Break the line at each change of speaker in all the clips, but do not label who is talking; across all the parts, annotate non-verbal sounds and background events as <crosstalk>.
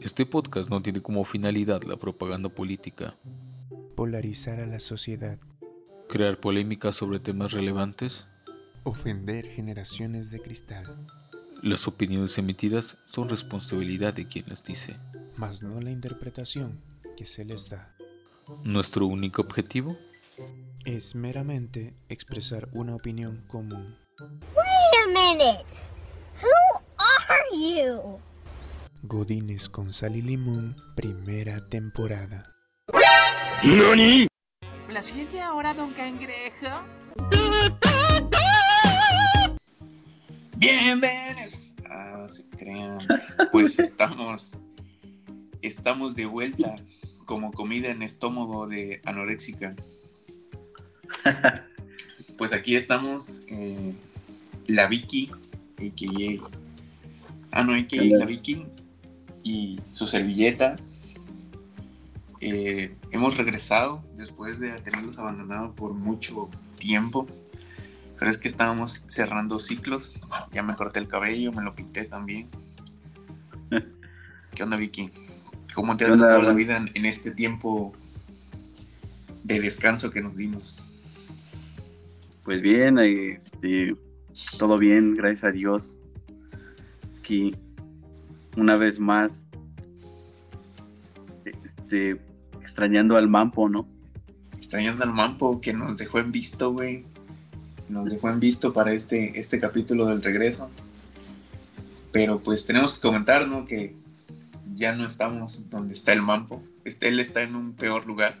Este podcast no tiene como finalidad la propaganda política,
polarizar a la sociedad,
crear polémicas sobre temas relevantes.
ofender generaciones de cristal,
Las opiniones emitidas son responsabilidad de quien las dice.
mas no la interpretación que se les da.
Nuestro único objetivo,
Es meramente expresar una opinión común.
Wait a minute. Who are you?
Godines con sal y limón, primera temporada.
¿La ciencia ahora, don Cangrejo?
Bienvenidos. Ah, se crean. Pues <laughs> estamos, estamos de vuelta como comida en estómago de anoréxica. Pues aquí estamos, eh, la Vicky, a.k.a. Ah, no, a.k.a. la Vicky y su servilleta. Eh, hemos regresado después de tenerlos abandonado por mucho tiempo. Pero es que estábamos cerrando ciclos. Ya me corté el cabello, me lo pinté también. ¿Qué onda, Vicky? ¿Cómo te ha
¿Qué onda,
tratado la vida en, en este tiempo de descanso que nos dimos?
Pues bien, este, todo bien, gracias a Dios. Aquí, una vez más, este, extrañando al Mampo, ¿no?
Extrañando al Mampo que nos dejó en visto, güey. Nos dejó en visto para este, este capítulo del regreso. Pero pues tenemos que comentar, ¿no? Que ya no estamos donde está el Mampo. Este, él está en un peor lugar.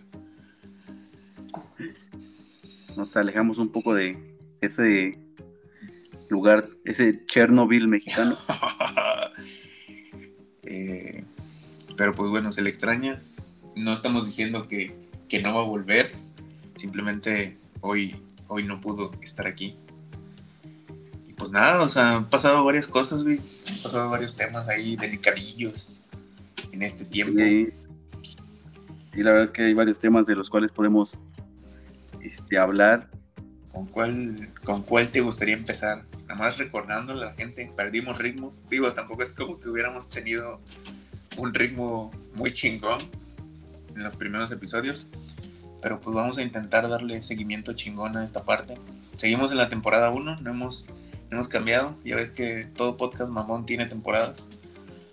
Nos alejamos un poco de ese lugar, ese Chernobyl mexicano. <laughs>
Eh, pero pues bueno, se le extraña. No estamos diciendo que, que no va a volver. Simplemente hoy, hoy no pudo estar aquí. Y pues nada, o sea, han pasado varias cosas, güey. Han pasado varios temas ahí delicadillos en este tiempo.
Y, y la verdad es que hay varios temas de los cuales podemos este, hablar.
¿Con cuál, ¿Con cuál te gustaría empezar? Nada más recordándole a la gente, perdimos ritmo. Digo, tampoco es como que hubiéramos tenido un ritmo muy chingón en los primeros episodios. Pero pues vamos a intentar darle seguimiento chingón a esta parte. Seguimos en la temporada 1, no hemos, no hemos cambiado. Ya ves que todo podcast mamón tiene temporadas.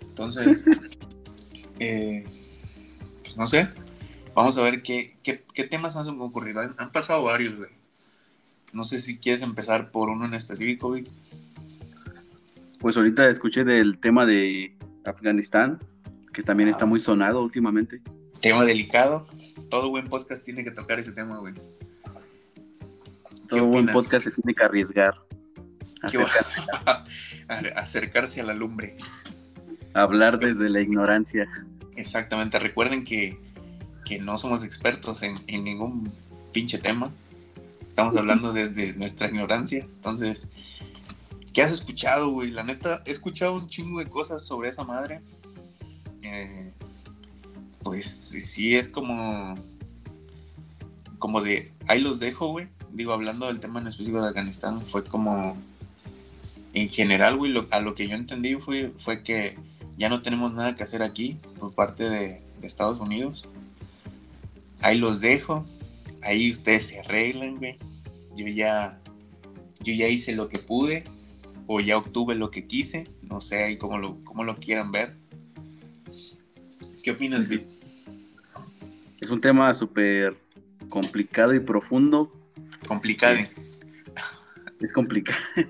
Entonces, <laughs> eh, pues no sé. Vamos a ver qué, qué, qué temas han ocurrido. Han, han pasado varios, güey. No sé si quieres empezar por uno en específico, güey.
Pues ahorita escuché del tema de Afganistán, que también está muy sonado últimamente.
Tema delicado. Todo buen podcast tiene que tocar ese tema, güey.
Todo buen podcast se tiene que arriesgar. a
¿Qué va? <laughs> A- Acercarse a la lumbre.
hablar desde la ignorancia.
Exactamente. Recuerden que, que no somos expertos en, en ningún pinche tema. Estamos hablando desde nuestra ignorancia. Entonces, ¿qué has escuchado, güey? La neta, he escuchado un chingo de cosas sobre esa madre. Eh, pues sí, sí, es como. Como de. Ahí los dejo, güey. Digo, hablando del tema en específico de Afganistán, fue como. En general, güey, a lo que yo entendí fue, fue que ya no tenemos nada que hacer aquí por parte de Estados Unidos. Ahí los dejo. Ahí ustedes se arreglan, güey. Yo ya, yo ya hice lo que pude. O ya obtuve lo que quise. No sé ahí cómo lo, cómo lo quieran ver. ¿Qué opinas. Vic?
Es un tema súper complicado y profundo.
Complicado.
Es, es complicado. <laughs>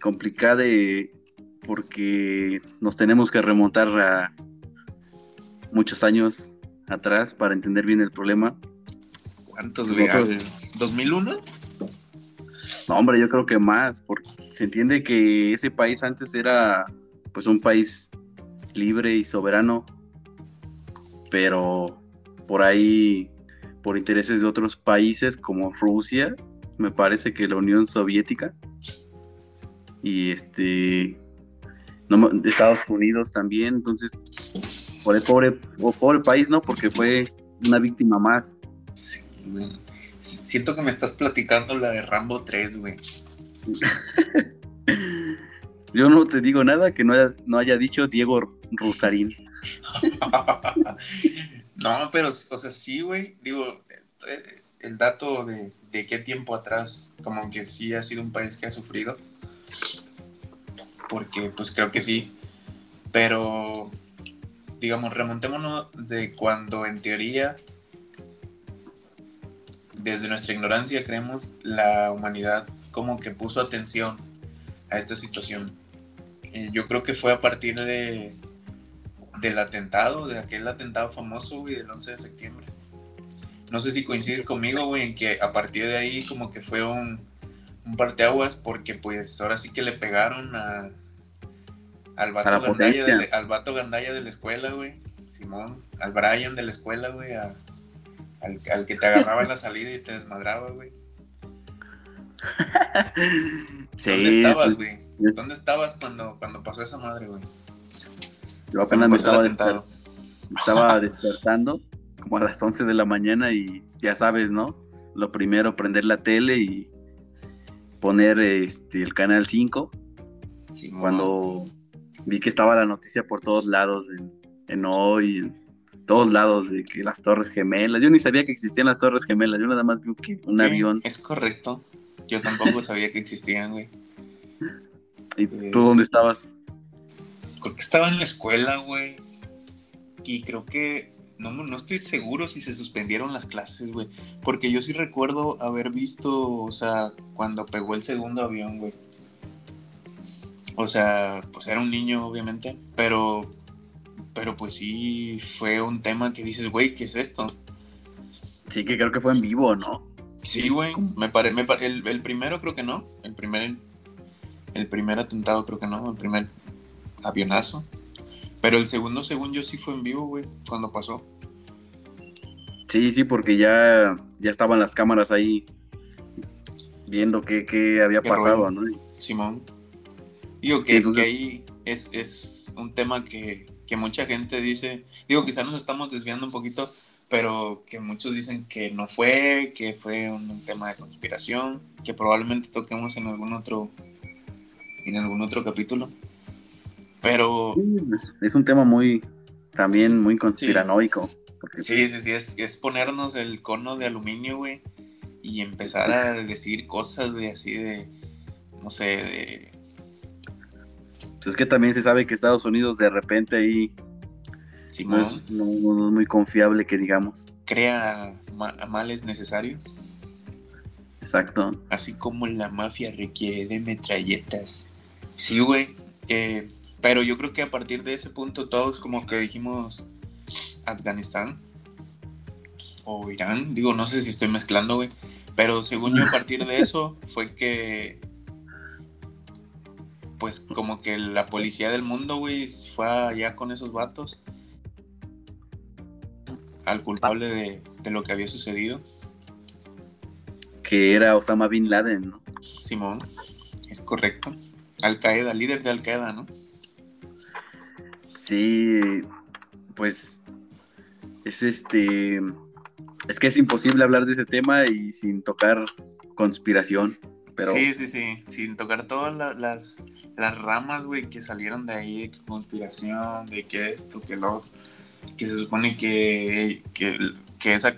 Complicado porque nos tenemos que remontar a muchos años atrás para entender bien el problema.
¿Cuántos, güey?
Nosotros-
¿Al ¿2001?
No, hombre, yo creo que más, porque se entiende que ese país antes era pues un país libre y soberano, pero por ahí, por intereses de otros países como Rusia, me parece que la Unión Soviética y este no Estados Unidos también, entonces por el pobre, pobre país, ¿no? Porque fue una víctima más.
Sí, güey. Siento que me estás platicando la de Rambo 3, güey. <laughs>
Yo no te digo nada que no haya, no haya dicho Diego Rusarín. <laughs>
no, pero, o sea, sí, güey. Digo, eh, el dato de, de qué tiempo atrás, como que sí ha sido un país que ha sufrido. Porque, pues creo que sí. Pero, digamos, remontémonos de cuando en teoría, desde nuestra ignorancia, creemos la humanidad como que puso atención a esta situación. Eh, yo creo que fue a partir de del atentado, de aquel atentado famoso, güey, del 11 de septiembre. No sé si coincides conmigo, güey, en que a partir de ahí como que fue un, un parteaguas porque pues ahora sí que le pegaron a, al vato, Gandaya de, al vato Gandaya de la escuela, güey. Simón, al Brian de la escuela, güey, al, al, que te agarraba en la salida y te desmadraba, güey. <laughs> ¿Dónde estabas, güey? ¿Dónde estabas cuando, cuando pasó esa madre, güey?
Yo apenas me estaba, estaba despertando como a las 11 de la mañana y ya sabes, ¿no? Lo primero, prender la tele y poner este, el canal 5. cuando vi que estaba la noticia por todos lados, en, hoy, en todos lados, de que las Torres Gemelas. Yo ni sabía que existían las Torres Gemelas, yo nada más vi que un avión.
Es correcto. Yo tampoco sabía que existían, güey. <laughs>
¿Y eh, tú dónde estabas?
Creo que estaba en la escuela, güey. Y creo que no, no estoy seguro si se suspendieron las clases, güey. Porque yo sí recuerdo haber visto, o sea, cuando pegó el segundo avión, güey. O sea, pues era un niño, obviamente. Pero, pero pues sí fue un tema que dices, güey, ¿qué es esto?
Sí, que creo que fue en vivo, ¿no?
Sí, güey. Me pare, me el, el, primero creo que no. El primer, el primer atentado creo que no. El primer avionazo. Pero el segundo, según yo, sí fue en vivo, güey, cuando pasó.
Sí, sí, porque ya, ya estaban las cámaras ahí viendo qué, había pasado, ¿no?
Simón. Digo que, que ahí es, es, un tema que, que, mucha gente dice, digo, quizás nos estamos desviando un poquito, pero que muchos dicen que no fue, que fue un, tema de conspiración, que probablemente toquemos en algún otro, en algún otro capítulo. Pero.
Es un tema muy. También muy conspiranoico.
Sí, sí, sí, es, es, ponernos el cono de aluminio, güey. Y empezar a decir cosas, güey, así de. No sé, de.
Pues es que también se sabe que Estados Unidos de repente ahí. no, es, muy confiable que digamos.
Crea males necesarios.
Exacto.
Así como la mafia requiere de metralletas. Sí, güey. Eh, pero yo creo que a partir de ese punto todos como que dijimos Afganistán o Irán, digo, no sé si estoy mezclando, güey, pero según yo a partir de <laughs> eso fue que pues como que la policía del mundo, güey, fue allá con esos vatos al culpable de, de lo que había sucedido.
Que era Osama Bin Laden, ¿no?
Simón, es correcto. Al Qaeda, líder de Al Qaeda, ¿no?
Sí, pues es este, es que es imposible hablar de ese tema y sin tocar conspiración. Pero...
Sí, sí, sí, sin tocar todas las, las, ramas, güey, que salieron de ahí, de conspiración, de que esto, que lo que se supone que, que, esa,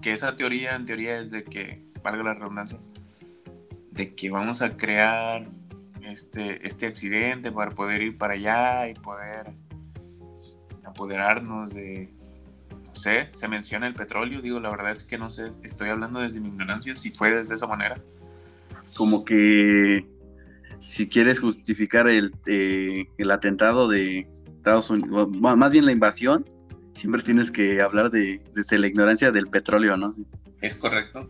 que esa teoría en teoría es de que, valga la redundancia, de que vamos a crear este, este accidente para poder ir para allá y poder apoderarnos de, no sé, se menciona el petróleo, digo, la verdad es que no sé, estoy hablando desde mi ignorancia, si fue desde esa manera.
Como que si quieres justificar el, eh, el atentado de Estados Unidos, más bien la invasión, siempre tienes que hablar de desde la ignorancia del petróleo, ¿no?
Es correcto.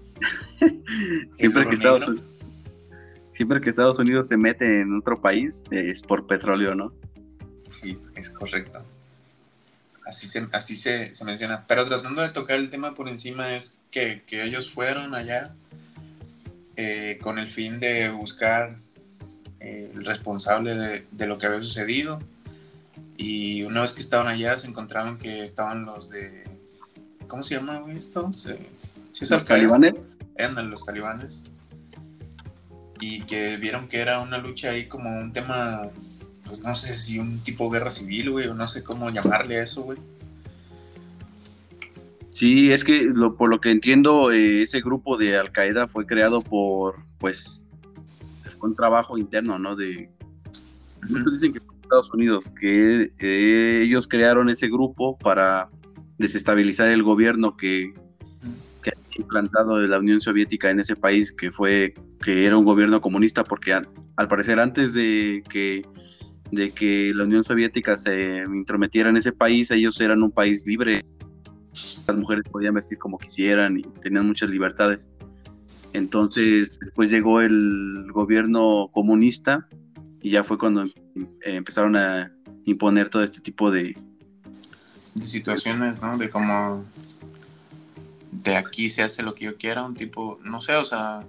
<laughs>
siempre que Estados Unidos siempre que Estados Unidos se mete en otro país es por petróleo, ¿no?
Sí, es correcto. Así se, así se, menciona. Pero tratando de tocar el tema por encima es que, ellos fueron allá eh, con el fin de buscar eh, el responsable de, lo que había sucedido. Y una vez que estaban allá se encontraron que estaban los de... ¿Cómo se llama esto? ¿Sí,
¿Los talibanes?
Eran los talibanes. Y que vieron que era una lucha ahí como un tema pues no sé si un tipo guerra civil, güey, o no sé cómo llamarle a eso, güey.
Sí, es que lo, por lo que entiendo, eh, ese grupo de Al Qaeda fue creado por, pues, un trabajo interno, ¿no? De, muchos dicen que fue Estados Unidos, que eh, ellos crearon ese grupo para desestabilizar el gobierno que, que había implantado de la Unión Soviética en ese país, que fue, que era un gobierno comunista, porque al, al parecer antes de que de que la Unión Soviética se intrometiera en ese país, ellos eran un país libre, las mujeres podían vestir como quisieran y tenían muchas libertades. Entonces, después llegó el gobierno comunista y ya fue cuando em- empezaron a imponer todo este tipo de...
De situaciones, ¿no? De como de aquí se hace lo que yo quiera, un tipo, no sé, o sea,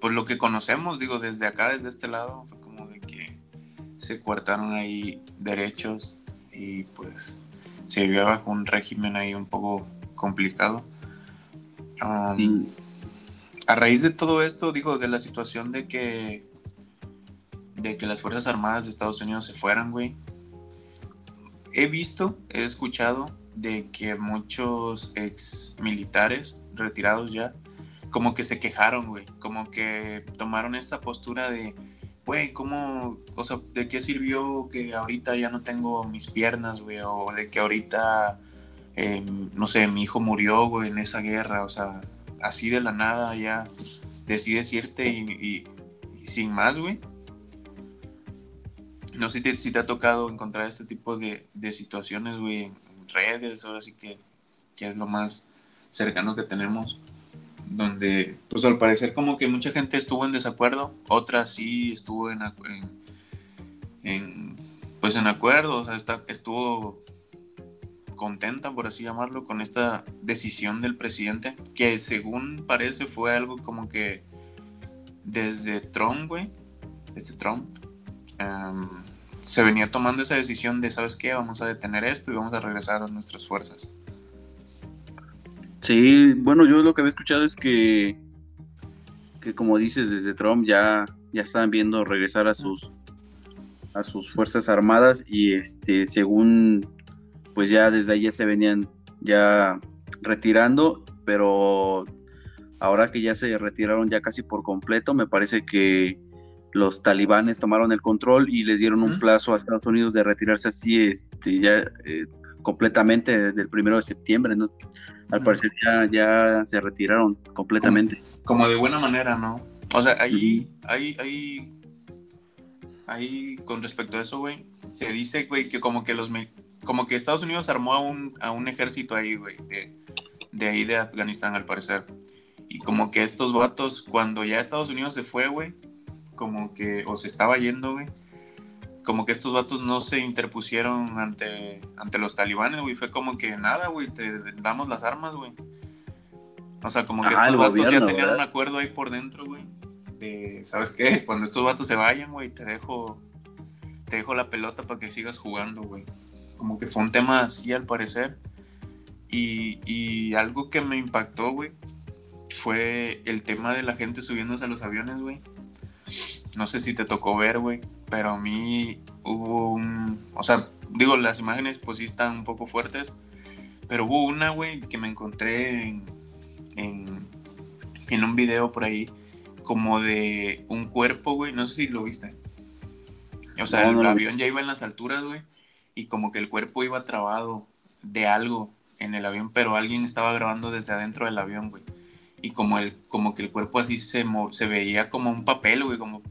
pues lo que conocemos, digo, desde acá, desde este lado, fue como de que se cortaron ahí derechos y pues se vivió bajo un régimen ahí un poco complicado. Um,
Sí.
A raíz de todo esto, digo, de la situación de que de que las Fuerzas Armadas de Estados Unidos se fueran, güey. He visto, he escuchado de que muchos ex militares retirados ya como que se quejaron, güey, como que tomaron esta postura de güey, ¿cómo, o sea, de qué sirvió que ahorita ya no tengo mis piernas, güey, o de que ahorita eh, no sé, mi hijo murió, güey, en esa guerra, o sea, así de la nada ya decides irte y, sin más, güey. No sé si te, si ha tocado encontrar este tipo de, de situaciones, güey, en, redes, ahora sí que, que es lo más cercano que tenemos, donde, pues al parecer como que mucha gente estuvo en desacuerdo, otra sí estuvo en, en, pues en acuerdo, o sea, está, estuvo contenta, por así llamarlo, con esta decisión del presidente, que según parece fue algo como que desde Trump, güey, desde Trump, em, se venía tomando esa decisión de, ¿sabes qué? Vamos a detener esto y vamos a regresar a nuestras fuerzas.
Sí, bueno, yo lo que había escuchado es que, que como dices, desde Trump ya, ya estaban viendo regresar a sus a sus fuerzas armadas y este según pues ya desde ahí ya se venían ya retirando, pero ahora que ya se retiraron ya casi por completo, me parece que los talibanes tomaron el control y les dieron un plazo a Estados Unidos de retirarse así este, ya eh, completamente desde el primero de septiembre, ¿no? Al parecer ya, ya se retiraron completamente.
Como de buena manera, ¿no? O sea, ahí, ahí, ahí, ahí, con respecto a eso, güey, se dice, güey, que como que los, como que Estados Unidos armó a un, a un ejército ahí, güey, de, de ahí de Afganistán, al parecer. Y como que estos vatos, cuando ya Estados Unidos se fue, güey, como que, o se estaba yendo, güey, como que estos vatos no se interpusieron ante, ante los talibanes, güey, fue como que nada, güey, te damos las armas, güey. O sea, como que estos vatos ya tenían
¿verdad?
un acuerdo ahí por dentro, güey. De, ¿sabes qué? Cuando estos vatos se vayan, güey, te dejo, te dejo la pelota para que sigas jugando, güey. Como que fue un tema así al parecer. Y, y algo que me impactó, güey, fue el tema de la gente subiéndose a los aviones, güey. No sé si te tocó ver, güey, pero a mí hubo un... O sea, digo, las imágenes pues sí están un poco fuertes, pero hubo una, güey, que me encontré en, en, en un video por ahí, como de un cuerpo, güey, no sé si lo viste. O sea,
No,
el
no
avión ya iba en las alturas, güey, y como que el cuerpo iba trabado de algo en el avión, pero alguien estaba grabando desde adentro del avión, güey. Y como, el, como que el cuerpo así se, se veía como un papel, güey, como,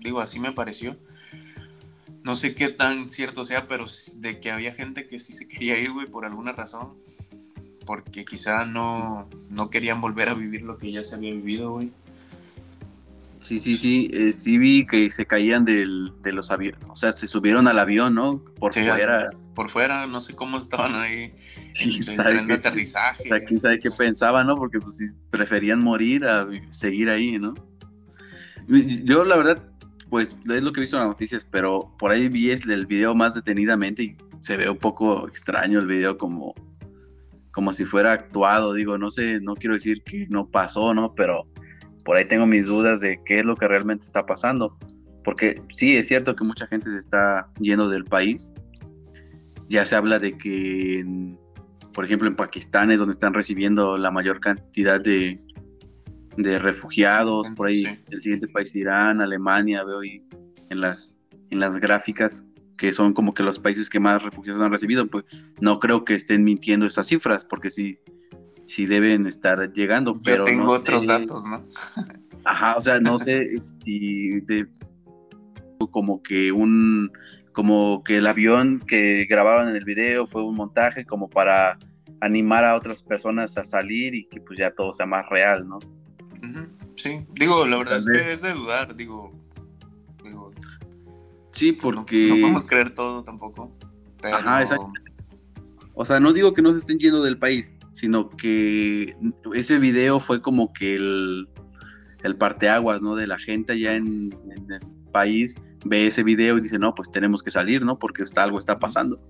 digo, así me pareció. No sé qué tan cierto sea, pero de que había gente que sí se quería ir, güey, por alguna razón. Porque quizá no, no querían volver a vivir lo que ya se había vivido, güey.
Sí, sí, sí, eh, sí vi que se caían del, de los aviones, o sea, se subieron al avión, ¿no? Por
Sí,
fuera.
Por fuera, no sé cómo estaban ahí en <laughs>
¿Quién
el tren de aterrizaje.
O sea, quién sabe qué pensaban, ¿no? Porque pues preferían morir a seguir ahí, ¿no? Yo la verdad, pues es lo que he visto en las noticias, pero por ahí vi es el video más detenidamente y se ve un poco extraño el video como, como si fuera actuado, digo, no sé, no quiero decir que no pasó, ¿no? Pero por ahí tengo mis dudas de qué es lo que realmente está pasando. porque sí, es cierto que mucha gente se está yendo del país. Ya se habla de que, en- por ejemplo, en Pakistán es donde están recibiendo la mayor cantidad de, de refugiados. Por ahí,
Sí.
el siguiente país, Irán, Alemania, veo ahí en las, en las gráficas que son como que los países que más refugiados han recibido. Pues no creo que estén mintiendo estas cifras, porque sí, sí deben estar llegando.
Yo
Pero
tengo
no
otros
sé-
datos, ¿no? <laughs>
Ajá, o sea, no sé si de como que un como que el avión que grabaron en el video fue un montaje como para animar a otras personas a salir y que pues ya todo sea más real, ¿no?
Sí, digo, la verdad es que es de dudar, digo. digo
Sí,
no-
porque
No, podemos creer todo tampoco. Pero,
Ajá, exacto. O sea, no digo que no se estén yendo del país, sino que ese video fue como que el, el parteaguas, ¿no? De la gente allá en, en el país ve ese video y dice, no, pues tenemos que salir, ¿no? Porque está, algo está pasando.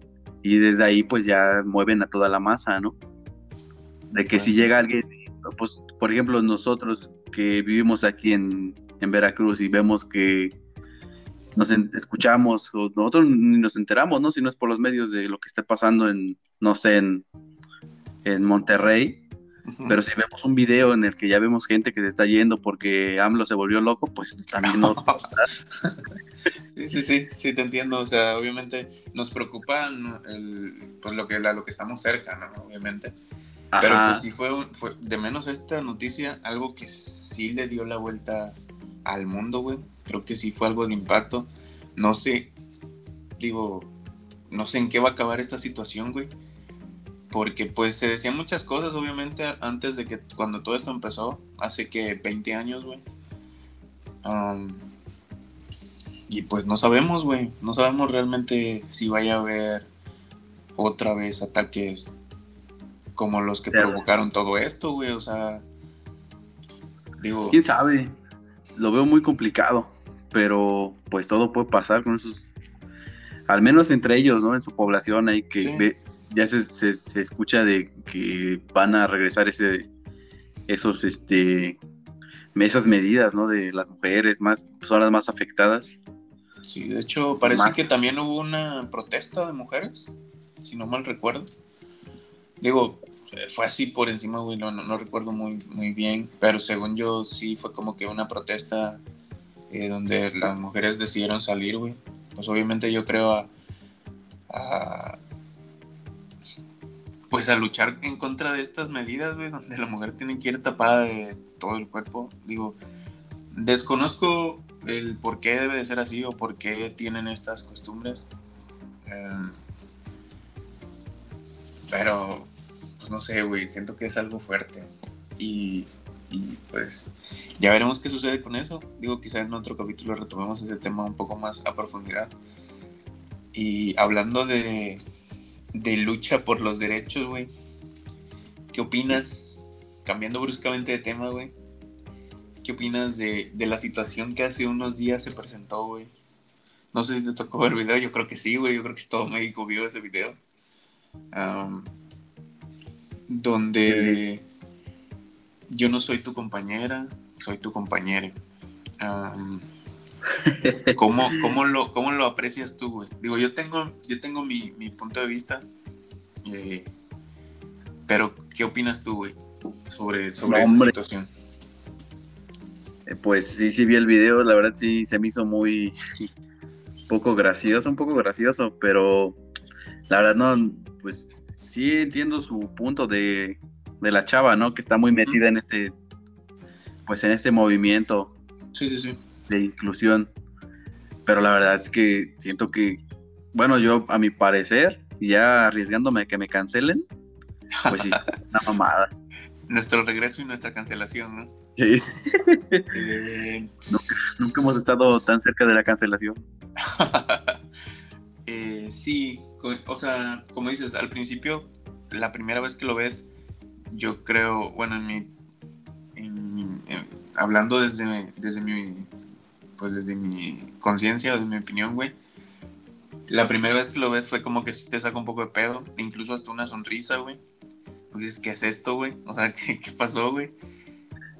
Y desde ahí pues ya mueven a toda la masa, ¿no? De que si llega alguien, pues por ejemplo nosotros que vivimos aquí en, en Veracruz y vemos que nos escuchamos, o nosotros ni nos enteramos, ¿no? Si no es por los medios de lo que está pasando en, no sé, en, en Monterrey, pero si vemos un video en el que ya vemos gente que se está yendo porque AMLO se volvió loco, pues también no. <laughs>
Sí, sí, sí, sí, te entiendo. O sea, obviamente nos preocupa pues lo que, la- lo que estamos cerca, ¿no? Obviamente. Pero pues sí fue, fue, de menos esta noticia, algo que sí le dio la vuelta al mundo, güey. Creo que sí fue algo de impacto. No sé, digo, no sé en qué va a acabar esta situación, güey. Porque pues se decían muchas cosas, obviamente, antes de que cuando todo esto empezó, hace que 20 años, güey. Y pues no sabemos, güey. No sabemos realmente si vaya a haber otra vez ataques como los que provocaron todo esto, güey. O sea, digo,
¿Quién sabe? Lo veo muy complicado, pero pues todo puede pasar con esos, al menos entre ellos, ¿no? En su población hay que
Sí.
ve- ya se, se- se escucha de que van a regresar ese, esos, este, esas medidas, ¿no? De las mujeres más, son las más afectadas.
sí, de hecho, parece
Más.
que también hubo una protesta de mujeres, si no mal recuerdo. Digo, eh, fue así por encima, güey, no, no, no recuerdo muy, muy bien, pero según yo sí fue como que una protesta eh, donde las mujeres decidieron salir, güey. Pues obviamente yo creo a, a- pues a luchar en contra de estas medidas, güey, donde la mujer tiene que ir tapada de todo el cuerpo. Digo, desconozco el por qué debe de ser así o por qué tienen estas costumbres. Em, pero, pues no sé, güey, siento que es algo fuerte. Y, y, pues ya veremos qué sucede con eso. Digo, quizá en otro capítulo retomemos ese tema un poco más a profundidad. Y hablando de, de lucha por los derechos, güey, ¿qué opinas? Cambiando bruscamente de tema, güey. ¿Qué opinas de, de la situación que hace unos días se presentó, güey? No sé si te tocó ver el video, yo creo que sí, güey. Yo creo que todo México vio ese video. Am, donde yo no soy tu compañera, soy tu compañero. ¿Cómo, <laughs> cómo lo, ¿Cómo lo aprecias tú, güey? Digo, yo tengo, yo tengo mi, mi punto de vista. eh, pero, ¿qué opinas tú, güey? Sobre, sobre
No,
esa situación.
Eh, Pues sí, sí vi el video, la verdad sí se me hizo muy <laughs> poco gracioso, un poco gracioso, pero la verdad no, pues sí entiendo su punto de, de la chava, ¿no? Que está muy metida en este, pues en este movimiento
Sí, sí, sí.
De inclusión, pero la verdad es que siento que, bueno, yo a mi parecer, ya arriesgándome a que me cancelen, pues sí, <laughs> una mamada.
Nuestro regreso y nuestra cancelación, ¿no?
Sí,
Eh, <laughs>
nunca hemos estado tan cerca de la cancelación. <laughs>
Eh, sí, o sea, como dices, al principio, la primera vez que lo ves, yo creo, bueno, en mi, en mi- en- hablando desde, desde mi, pues desde mi conciencia, desde mi opinión, güey, la primera vez que lo ves fue como que sí te saca un poco de pedo, incluso hasta una sonrisa, güey. Porque dices, ¿qué es esto, güey? O sea, <laughs> ¿qué, qué pasó, güey?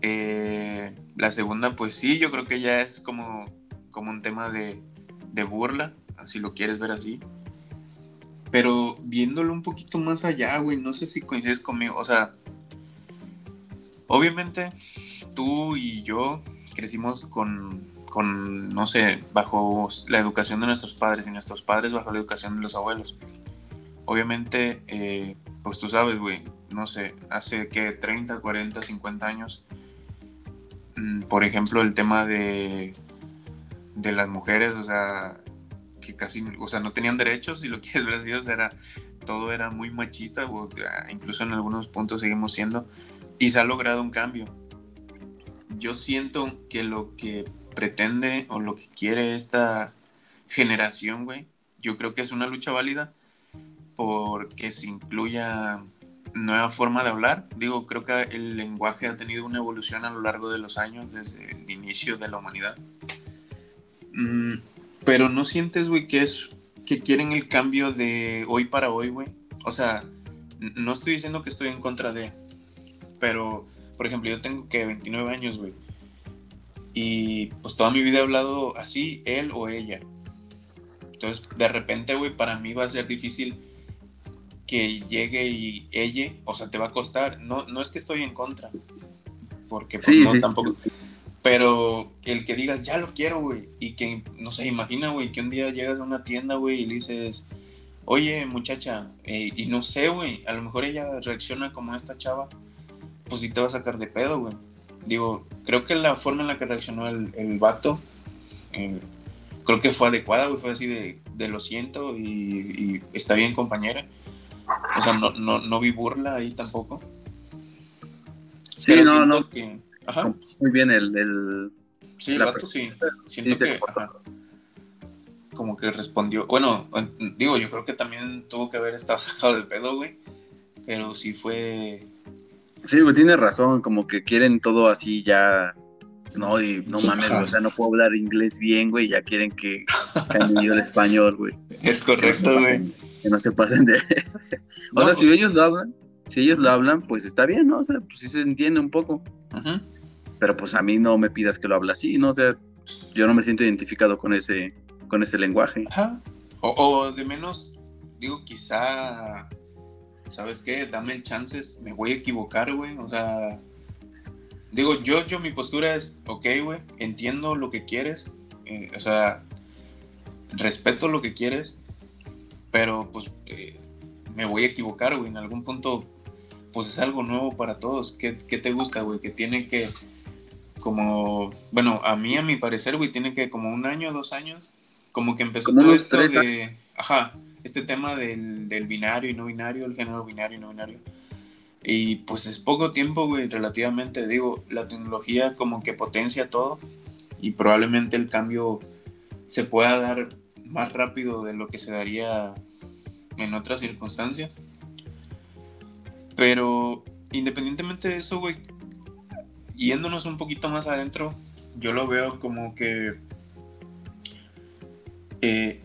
Eh, la segunda, pues sí, yo creo que ya es como, como un tema de, de burla, si lo quieres ver así. Pero viéndolo un poquito más allá, güey, no sé si coincides conmigo. O sea, obviamente tú y yo crecimos con, con, no sé, bajo la educación de nuestros padres y nuestros padres bajo la educación de los abuelos. Obviamente, eh, pues tú sabes, güey, no sé, hace que 30, 40, 50 años, mm, por ejemplo, el tema de, de las mujeres, o sea, que casi, o sea, no tenían derechos, y lo <laughs> que es así, o sea, era, todo era muy machista, o, ah, incluso en algunos puntos seguimos siendo, y se ha logrado un cambio. Yo siento que lo que pretende o lo que quiere esta generación, güey, yo creo que es una lucha válida porque se incluya nueva forma de hablar. Digo, creo que el lenguaje ha tenido una evolución a lo largo de los años, desde el inicio de la humanidad. Mm, pero no sientes, güey, que es que quieren el cambio de hoy para hoy, güey. O sea, no estoy diciendo que estoy en contra de, pero, por ejemplo, yo tengo que 29 años, güey. Y pues toda mi vida he hablado así, él o ella. Entonces, de repente, güey, para mí va a ser difícil que llegue y ella, o sea, te va a costar. No, no es que estoy en contra, porque pues, no tampoco. Pero el que digas, ya lo quiero, güey, y que, no sé, imagina, güey, que un día llegas a una tienda, güey, y le dices, oye, muchacha, eh, y no sé, güey, a lo mejor ella reacciona como esta chava, pues sí te va a sacar de pedo, güey. Digo, creo que la forma en la que reaccionó el, el vato, eh, creo que fue adecuada, güey, fue así de, de lo siento y, y, está bien, compañera. O sea, no, no, no vi burla ahí tampoco.
Sí, Pero no, no. Que, ajá. Muy bien el... el
sí, el vato sí. Siento sí, que... Ajá, como que respondió. Bueno, digo, yo creo que también tuvo que haber estado <laughs> sacado del pedo, güey. Pero sí fue
Sí, güey, tiene razón, como que quieren todo así ya. No, y no mames, o sea, no puedo hablar inglés bien, güey, ya quieren que cambie el español, güey.
Es correcto, güey.
Que no se pasen de. <laughs> o sea, si pues ellos lo hablan, si ellos lo hablan, pues está bien, ¿no? O sea, pues sí se entiende un poco. Ajá. Pero pues a mí no me pidas que lo hable así, ¿no? O sea, yo no me siento identificado con ese, con ese lenguaje.
Ajá. O, o de menos, digo, quizá ¿sabes qué? Dame el chances, me voy a equivocar, güey. O sea, digo, yo, yo, mi postura es, ok, güey, entiendo lo que quieres, eh, o sea, respeto lo que quieres, pero pues eh, me voy a equivocar, güey. En algún punto, pues es algo nuevo para todos. ¿Qué, qué te gusta, güey? Que tiene que, como, bueno, a mí, a mi parecer, güey, tiene que como un año, dos años, como que empezó todo esto de, ajá, este tema del, binario y no binario, el género binario y no binario. Y pues es poco tiempo, güey, relativamente, digo, la tecnología como que potencia todo y probablemente el cambio se pueda dar más rápido de lo que se daría en otras circunstancias. Pero independientemente de eso, güey, yéndonos un poquito más adentro, yo lo veo como que eh,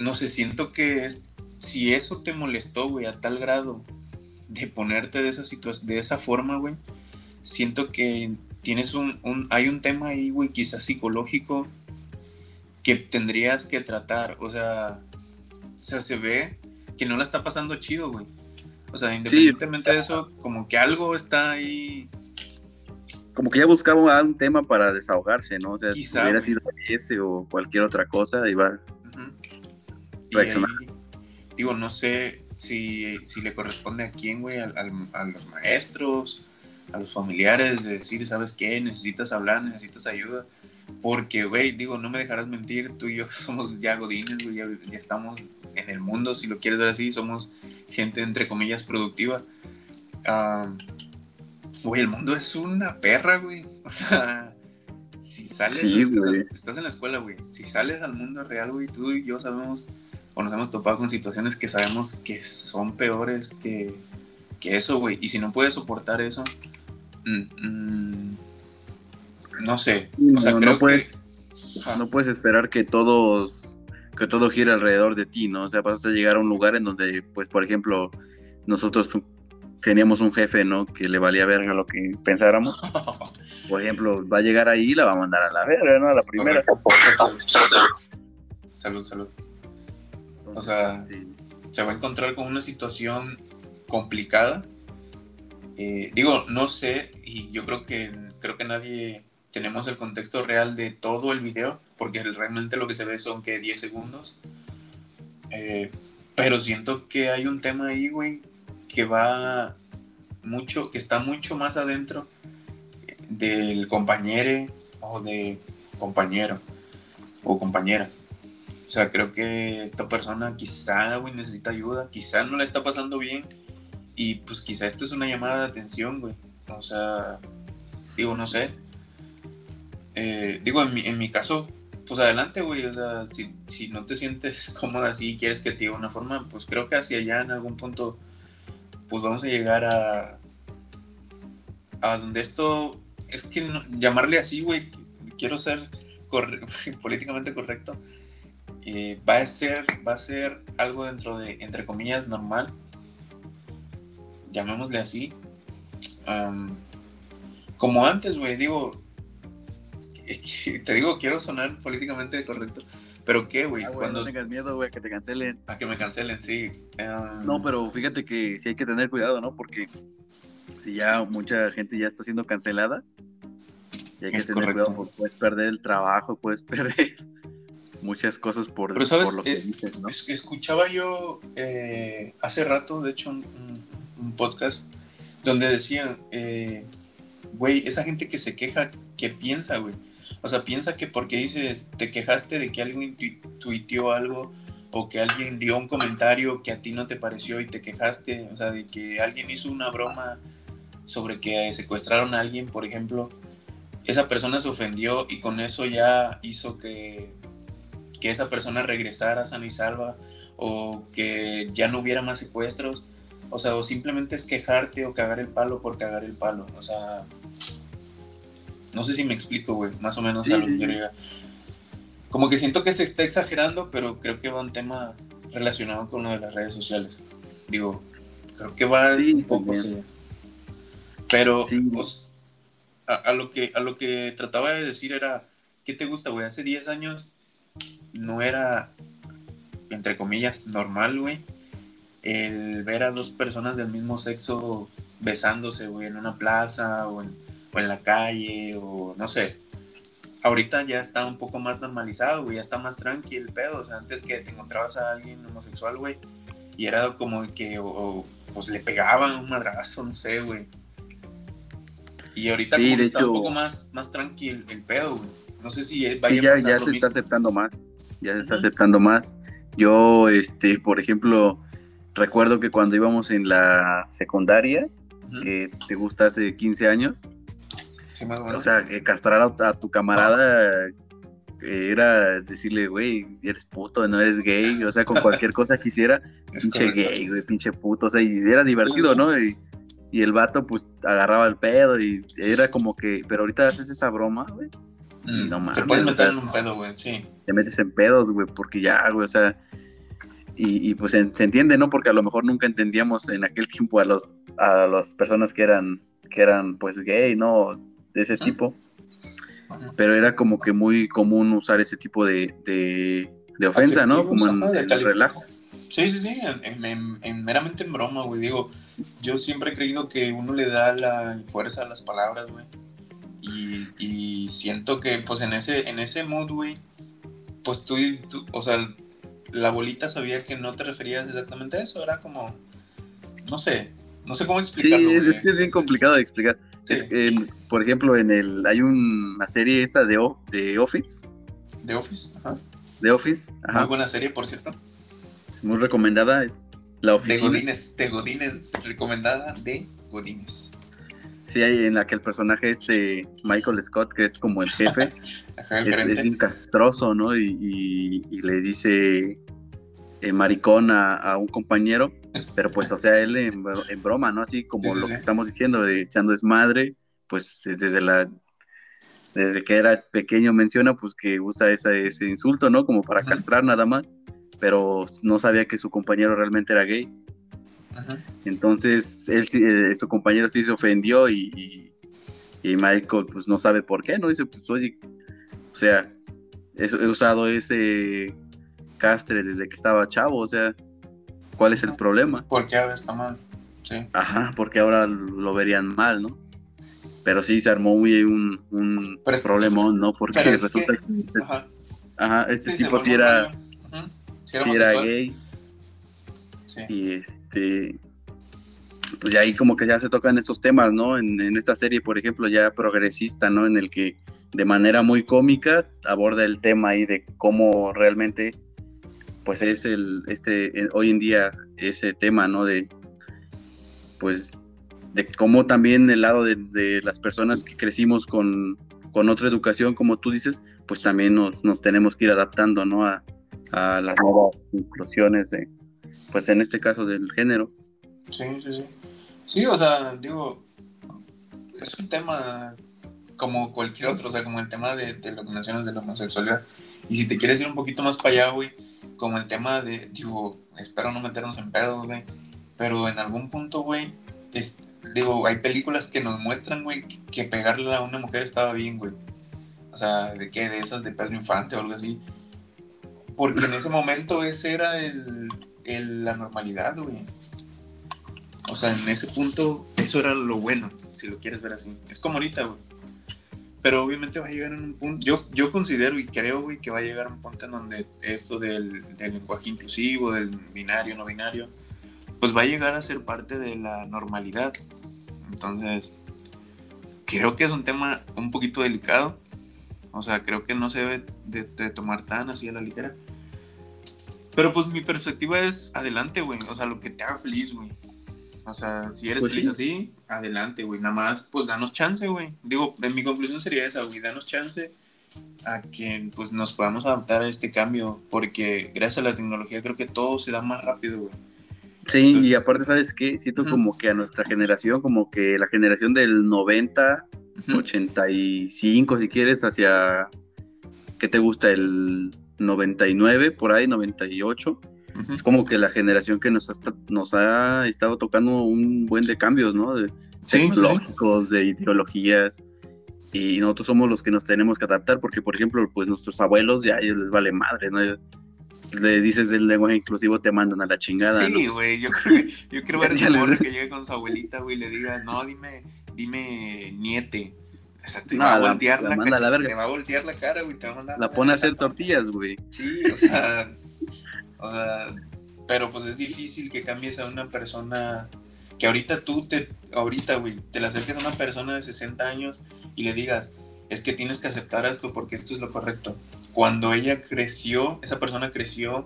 no sé, siento que si eso te molestó, güey, a tal grado de ponerte de esa situación, de esa forma, güey, siento que tienes un, hay un tema ahí, güey, quizás psicológico que tendrías que tratar, o sea, o sea, se ve que no la está pasando chido, güey. O sea, independientemente de eso, como que algo está ahí.
Como que ya buscaba un tema para desahogarse, ¿no? O sea, si hubiera sido ese o cualquier otra cosa, iba
digo, no sé si, si, le corresponde a quién, güey, a, a, los maestros, a los familiares, de decir, ¿sabes qué? Necesitas hablar, necesitas ayuda. Porque, güey, digo, no me dejarás mentir, tú y yo <laughs> somos ya godines, güey, ya, estamos en el mundo, si lo quieres ver así, somos gente, entre comillas, productiva. güey, el mundo es una perra, güey. <laughs> O sea, si sales, sí, estás en la escuela, güey. Si sales al mundo real, güey, tú y yo sabemos o nos hemos topado con situaciones que sabemos que son peores que, que eso, güey. Y si no puedes soportar eso, mm, mm, no sé. O sea,
no,
creo
puedes, que... no puedes esperar que todos que todo gire alrededor de ti, ¿no? O sea, vas a llegar a un lugar en donde, pues, por ejemplo, nosotros teníamos un jefe, ¿no? Que le valía verga lo que pensáramos. <laughs> Por ejemplo, va a llegar ahí y la va a mandar a la verga, ¿no? A la primera.
Salud, salud. O sea,
Este,
Se va a encontrar con una situación complicada. Eh, digo, no sé, y yo creo que creo que nadie tenemos el contexto real de todo el video, porque realmente lo que se ve son que 10 segundos. Eh, pero siento que hay un tema ahí, güey, que va mucho, que está mucho más adentro del compañero o de compañero o compañera. O sea, creo que esta persona quizá, güey, necesita ayuda, quizá no la está pasando bien y pues quizá esto es una llamada de atención, güey. O sea, digo, no sé. Eh, digo, en mi, en mi caso, pues adelante, güey. O sea, si, si no te sientes <laughs> cómoda así y quieres que te diga una forma, pues creo que hacia allá en algún punto, pues vamos a llegar a, a donde esto, es que llamarle así, güey, quiero ser <laughs> políticamente correcto, eh, va a ser, va a ser algo dentro de, entre comillas, normal, llamémosle así, como antes, güey, digo, <laughs> te digo, quiero sonar políticamente correcto, pero qué, güey,
ah,
cuando,
no tengas miedo, güey, que te cancelen.
a que me cancelen, sí.
No, pero fíjate que sí hay que tener cuidado, ¿no? Porque si ya mucha gente ya está siendo cancelada, y hay que
Es
tener
correcto.
cuidado porque puedes perder el trabajo, puedes <laughs> perder muchas cosas por,
Pero, ¿sabes?
por lo que
Eh,
dices, ¿no?
Es- Escuchaba yo eh, hace rato, de hecho, un, podcast donde decían, eh, güey, esa gente que se queja, ¿qué piensa, güey? O sea, piensa que porque dices, te quejaste de que alguien tui- tuiteó algo o que alguien dio un comentario que a ti no te pareció y te quejaste, o sea, de que alguien hizo una broma sobre que secuestraron a alguien, por ejemplo, esa persona se ofendió y con eso ya hizo que que esa persona regresara sana y salva o que ya no hubiera más secuestros. O sea, o simplemente es quejarte o cagar el palo por cagar el palo. O sea, no sé si me explico, güey, más o menos
Sí,
a lo que
sí.
Como que siento que se está exagerando, pero creo que va un tema relacionado con lo de las redes sociales. Digo, creo que va un poco. Pero pues, a, a lo que, a lo que trataba de decir era, ¿qué te gusta, güey? Hace 10 años no era, entre comillas, normal, güey, el ver a dos personas del mismo sexo besándose, güey, en una plaza o en, o en la calle o no sé. Ahorita ya está un poco más normalizado, güey, ya está más tranquilo el pedo. O sea, antes que te encontrabas a alguien homosexual, güey, y era como que, o, o, pues le pegaban un madrazo, no sé, güey. Y ahorita
Sí,
como que
de
está
hecho-
un poco más, más tranquilo el pedo, güey. No sé si vaya
Sí,
a
ya, ya se está aceptando más. Ya se está aceptando más. Yo, este, por ejemplo, recuerdo que cuando íbamos en la secundaria, que te gusta hace 15 años,
Sí, más o menos.
o sea, que castrar a, a tu camarada eh, era decirle, güey, eres puto, no eres gay, o sea, con cualquier cosa que hiciera, <laughs> pinche
correcto.
gay, güey, pinche puto, o sea, y era divertido,
Sí, sí.
¿no? Y, y el vato, pues, agarraba el pedo y era como que, pero ahorita haces esa broma, güey,
Mm,
no
Se
mames,
puede
o
meter
sea,
en un pedo, güey, sí.
te metes en pedos, güey, porque ya, güey, o sea, y, y, pues se entiende, ¿no? Porque a lo mejor nunca entendíamos en aquel tiempo a los a las personas que eran que eran pues gay, ¿no? De ese tipo, pero era como que muy común usar ese tipo de, de, de ofensa, ¿no? Como en, el relajo.
Sí, sí, sí, en, en- en- en- meramente en broma, güey. Digo, yo siempre he creído que uno le da la fuerza a las palabras, güey. Y, y siento que, pues, en ese, en ese mood, güey, pues tú, tú- o sea, la bolita sabía que no te referías exactamente a eso. Era como, no sé, no sé cómo
Sí,
explicarlo.
es,
güey.
es que es bien complicado de explicar.
Sí,
Es que, en- por ejemplo, en el hay una serie esta de, O- de Office,
The Office, ajá.
de Office, ajá,
Muy buena serie, por cierto.
muy recomendada, La
De
Oficina.
Godines, de Godines, recomendada de Godines.
Sí, hay en la que el personaje este Michael Scott, que es como el jefe, <laughs>
Ajá, el
es, es bien castroso, ¿no? Y, y- y le dice eh, maricón a, a un compañero, pero pues, o sea, él en, bro- en broma, ¿no? Así como
Sí, sí,
lo
sí.
que estamos diciendo, de echando desmadre, pues desde la desde que era pequeño menciona pues que usa esa, ese insulto, ¿no? Como para castrar nada más, pero no sabía que su compañero realmente era gay.
Ajá.
Entonces, él, eh, su compañero sí se ofendió y, y- y Michael pues no sabe por qué, ¿no? Dice, pues oye, o sea, he usado ese castre desde que estaba chavo, o sea, ¿cuál es el problema?
Porque ahora está mal. Sí.
Ajá, porque ahora lo verían mal, ¿no? Pero sí se armó muy un, un
Pero
problemón, ¿no? Porque resulta
que-
que, este,
Ajá.
ajá, este
Sí,
tipo sí era,
era
era gay
Sí.
y este pues ahí como que ya se tocan esos temas, ¿no? En, en esta serie, por ejemplo, ya progresista, ¿no? En el que de manera muy cómica aborda el tema ahí de cómo realmente pues es el este eh, hoy en día ese tema, ¿no? De pues de cómo también el lado de, de las personas que crecimos con, con otra educación, como tú dices, pues también nos, nos tenemos que ir adaptando, ¿no? A, a las nuevas inclusiones de, pues en este caso del género.
Sí, sí, sí. Sí, o sea, digo, es un tema como cualquier otro, o sea, como el tema de, de lo que mencionas de la homosexualidad. Y si te quieres ir un poquito más para allá, güey, como el tema de, digo, espero no meternos en pedos, güey, pero en algún punto, güey, es- digo, hay películas que nos muestran, güey, que, que pegarle a una mujer estaba bien, güey. O sea, de qué, de esas de Pedro Infante o algo así. Porque en ese momento ese era el, el- la normalidad, güey. O sea, en ese punto, eso era lo bueno, si lo quieres ver así. Es como ahorita, güey. Pero obviamente va a llegar en un punto, yo, yo considero y creo, güey, que va a llegar un punto en donde esto del, del lenguaje inclusivo, del binario, no binario, pues va a llegar a ser parte de la normalidad. Entonces, creo que es un tema un poquito delicado. O sea, creo que no se debe de, de tomar tan así a la ligera. Pero pues mi perspectiva es adelante, güey. O sea, lo que te haga feliz, güey. O sea, si eres
Pues
feliz
sí.
así, adelante, güey. Nada más, pues danos chance, güey. Digo, de mi conclusión sería esa, güey. Danos chance a que pues nos podamos adaptar a este cambio. Porque gracias a la tecnología creo que todo se da más rápido, güey.
Sí,
Entonces-
y aparte, ¿sabes qué? Siento como que a nuestra generación, como que la generación del 90,
Ujú.
85, si quieres, hacia, ¿qué te gusta? El 99, por ahí, 98. Es como que la generación que nos ha, nos ha estado tocando un buen de cambios, ¿no? De
Sí, sí, sí.
tecnológicos, de ideologías. Y nosotros somos los que nos tenemos que adaptar, porque, por ejemplo, pues nuestros abuelos ya a ellos les vale madre, ¿no? Le dices el lenguaje inclusivo, te mandan a la chingada, ¿no?
Sí, güey, yo creo yo quiero <laughs> ver
les-
morro que llegue con su abuelita, güey, y le diga, no, dime, dime niete. O sea, te
No,
va a
la-
voltear
la
la,
la verga.
Te va a voltear la cara, güey, te va a mandar
La pone a hacer tortillas, güey.
Sí, o sea, <laughs> o sea, pero pues es difícil que cambies a una persona que ahorita tú te, ahorita, güey, te la acerques a una persona de 60 años y le digas, es que tienes que aceptar esto porque esto es lo correcto. Cuando ella creció, esa persona creció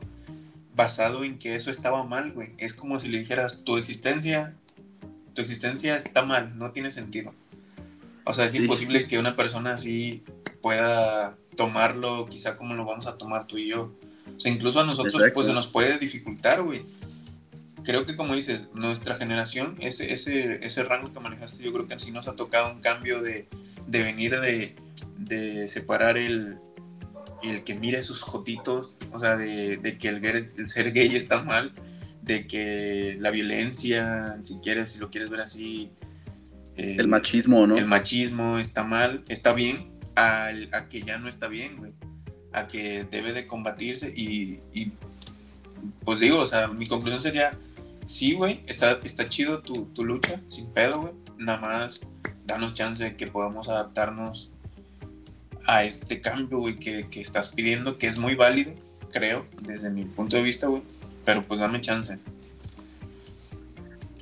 basado en que eso estaba mal, güey. Es como si le dijeras, tu existencia, tu existencia está mal, no tiene sentido. O sea, es
Sí.
imposible que una persona así pueda tomarlo quizá como lo vamos a tomar tú y yo. O sea, incluso a nosotros
Exacto.
pues se nos puede dificultar, güey. Creo que como dices, nuestra generación, ese, ese, ese rango que manejaste, yo creo que sí nos ha tocado un cambio de, de venir de, de separar el, el que mire sus jotitos, o sea, de, de que el ser gay está mal, de que la violencia, si quieres, si lo quieres ver así, eh,
El machismo, ¿no?
el machismo está mal, está bien, al- a que ya no está bien, güey. A que debe de combatirse y, y, pues digo, o sea, mi conclusión sería, sí, güey, está, está chido tu, tu lucha, sin pedo, güey. Nada más danos chance de que podamos adaptarnos a este cambio, güey, que, que estás pidiendo, que es muy válido, creo, desde mi punto de vista, güey. Pero pues dame chance.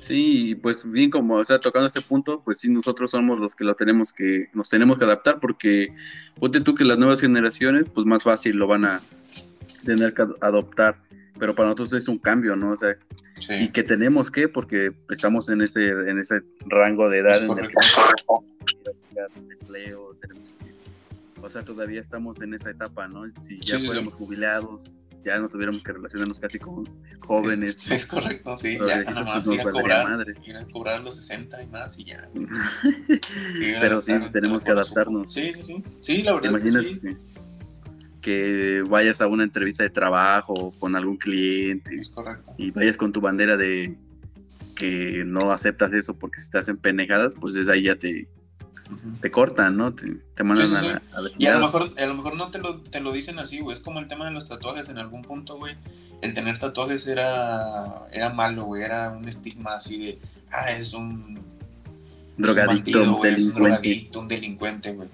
Sí, pues bien como, o sea, tocando este punto, pues sí, nosotros somos los que lo tenemos que, nos tenemos que adaptar porque ponte tú que las nuevas generaciones, pues más fácil lo van a tener que ad- adoptar, pero para nosotros es un cambio, ¿no? O sea, y
Sí,
que tenemos que, porque estamos en ese, en ese rango de edad
es
en el que empleo, o sea, todavía estamos en esa etapa, ¿no? Si ya
Sí, sí,
fuéramos jubilados, ya no tuviéramos que relacionarnos casi con jóvenes.
Es, <laughs> es correcto, sí. Ya nada más ir a cobrar,
madre.
ir a cobrar los 60 y más y ya. <laughs>
Pero sí,
en
tenemos que adaptarnos.
Sí, sí, sí. Sí, la
¿Te
verdad es que sí.
que, que vayas a una entrevista de trabajo con algún cliente
Es correcto.
y vayas con tu bandera de, que no aceptas eso porque si te hacen pendejadas, pues desde ahí ya te, te cortan, ¿no? Te, te mandan
Sí, sí,
a,
sí.
la- a la
Y a lo mejor, a lo mejor no te lo, te lo dicen así, güey. Es como el tema de los tatuajes en algún punto, güey. El tener tatuajes era, era malo, güey. Era un estigma así de, ah, es un,
drogadicto,
es un bandido, güey, es un
delincuente.
drogadicto, un delincuente, güey.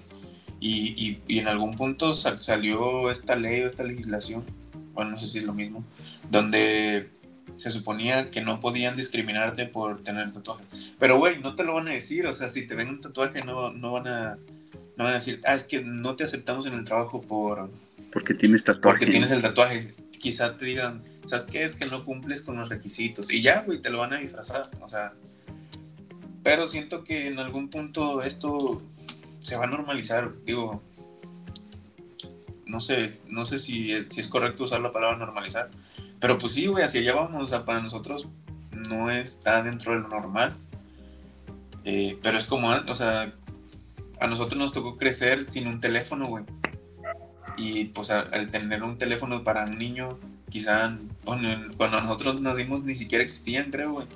Y, y, y en algún punto sa- salió esta ley o esta legislación, bueno, no sé si es lo mismo, donde se suponía que no podían discriminarte por tener tatuajes. Pero, güey, no te lo van a decir, o sea, si te ven un tatuaje no, no van a... No van a decir, ah, es que no te aceptamos en el trabajo por,
Porque tienes tatuaje.
porque tienes el tatuaje. Quizá te digan, ¿sabes qué? Es que no cumples con los requisitos. Y ya, güey, te lo van a disfrazar. O sea. Pero siento que en algún punto esto se va a normalizar. Digo. No sé, no sé si si es correcto usar la palabra normalizar. Pero pues sí, güey, hacia allá vamos. O sea, para nosotros no está dentro de lo normal. Eh, pero es como, o sea, a nosotros nos tocó crecer sin un teléfono, güey. Y pues al tener un teléfono para un niño, quizá cuando nosotros nacimos ni siquiera existían, creo, güey.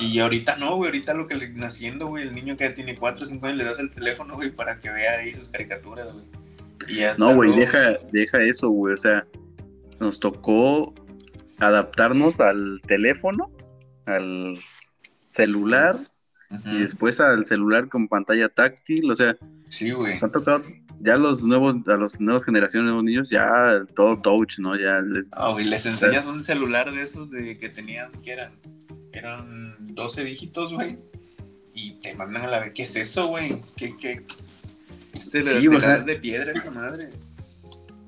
Y ahorita no, güey, ahorita lo que le naciendo, güey, el niño que tiene 4 o 5 años le das el teléfono, güey, para que vea ahí sus caricaturas, güey. Y
No, güey, deja, deja eso, güey. O sea, nos tocó adaptarnos al teléfono, al celular y después al celular con pantalla táctil. O sea,
Sí, güey.
nos han tocado ya los nuevos, a las nuevas generaciones, nuevos niños, ya todo touch, ¿no? Ya les.
Ah, güey, les enseñas un celular de esos de que tenían, que eran, eran 12 dígitos, güey. Y te mandan a la vez, ¿qué es eso, güey? ¿Qué, qué? Este
Sí,
de
o sea-
la- de piedra esta madre.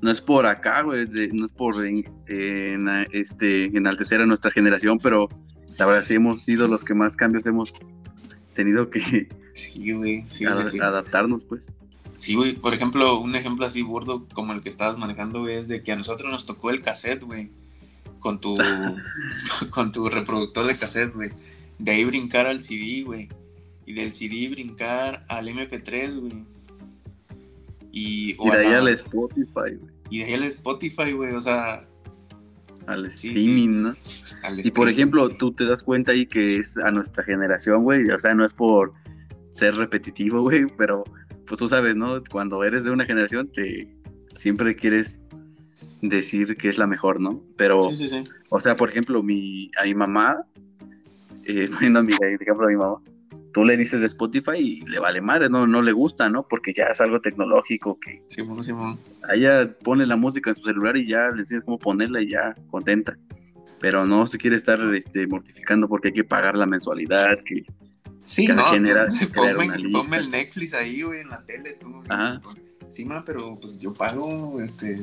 No es por acá, güey, no es por en- en, este, enaltecer a nuestra generación, pero la verdad sí hemos sido los que más cambios hemos tenido que
Sí, güey, sí,
ad-
güey, sí.
adaptarnos, pues.
Sí, güey, por ejemplo, un ejemplo así burdo como el que estabas manejando, güey, es de que a nosotros nos tocó el cassette, güey, con tu, <laughs> con tu reproductor de cassette, güey. De ahí brincar al CD, güey. Y del CD brincar al MP3, güey. Y, o
Y de ahí al Spotify, güey,
y de ahí al Spotify, güey, o sea,
al
Sí,
streaming, ¿no?
al
Y por ejemplo, tú te das cuenta ahí que es a nuestra generación, güey, o sea, no es por ser repetitivo, güey, pero pues tú sabes, ¿no? Cuando eres de una generación, te siempre quieres decir que es la mejor, ¿no? Pero,
Sí, sí, sí.
o sea, por ejemplo, mi, a mi mamá, eh, <laughs> poniendo a mi ejemplo a mi mamá, tú le dices de Spotify y le vale madre, no, no le gusta, ¿no? Porque ya es algo tecnológico que
Simón, Simón.
a ella pone la música en su celular y ya le enseñas cómo ponerla y ya contenta. Pero no se quiere estar este, mortificando porque hay que pagar la mensualidad. Que...
Sí,
Cada
no,
quien
tú-
era- crear
ponme,
una
ponme
lista.
el Netflix ahí, güey, en la tele, tú.
Ajá.
Sí, ma, pero pues yo pago este,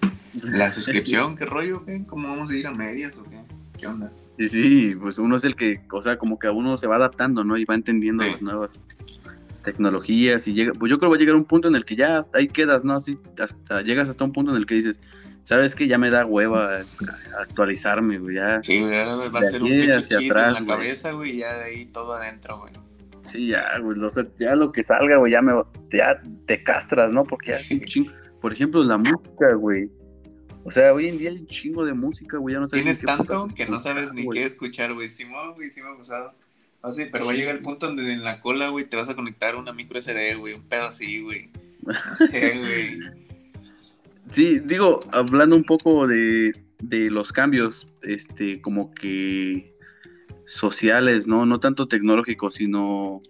<laughs> la suscripción, ¿qué rollo? ¿Qué? ¿Cómo vamos a ir a medias o qué? ¿Qué onda?
Sí, sí, pues uno es el que, o sea, como que a uno se va adaptando, ¿no? Y va entendiendo
Sí.
las nuevas tecnologías y llega, pues yo creo que va a llegar un punto en el que ya hasta ahí quedas, ¿no? Así, hasta llegas hasta un punto en el que dices, ¿sabes qué? Ya me da hueva actualizarme, güey, ya.
Sí, güey, ahora va a ser un
hacia atrás,
en la
güey.
cabeza, güey, y ya de ahí todo adentro, güey.
Sí, ya, güey, o sea, ya lo que salga, güey, ya me, ya te castras, ¿no? Porque ya
Sí.
Por ejemplo, la música, güey. O sea, hoy en día hay un chingo de música, güey, ya no sabes
Tienes
qué
tanto que no sabes ni
güey.
qué escuchar, güey. Simón, güey, sí me ha pasado. Ah, sí, pero va a llegar el punto donde en la cola, güey, te vas a conectar una micro SD, güey, un pedo así, güey. No sé, <laughs> güey.
Sí, digo, hablando un poco de, de los cambios, este, como que sociales, ¿no? No tanto tecnológicos, sino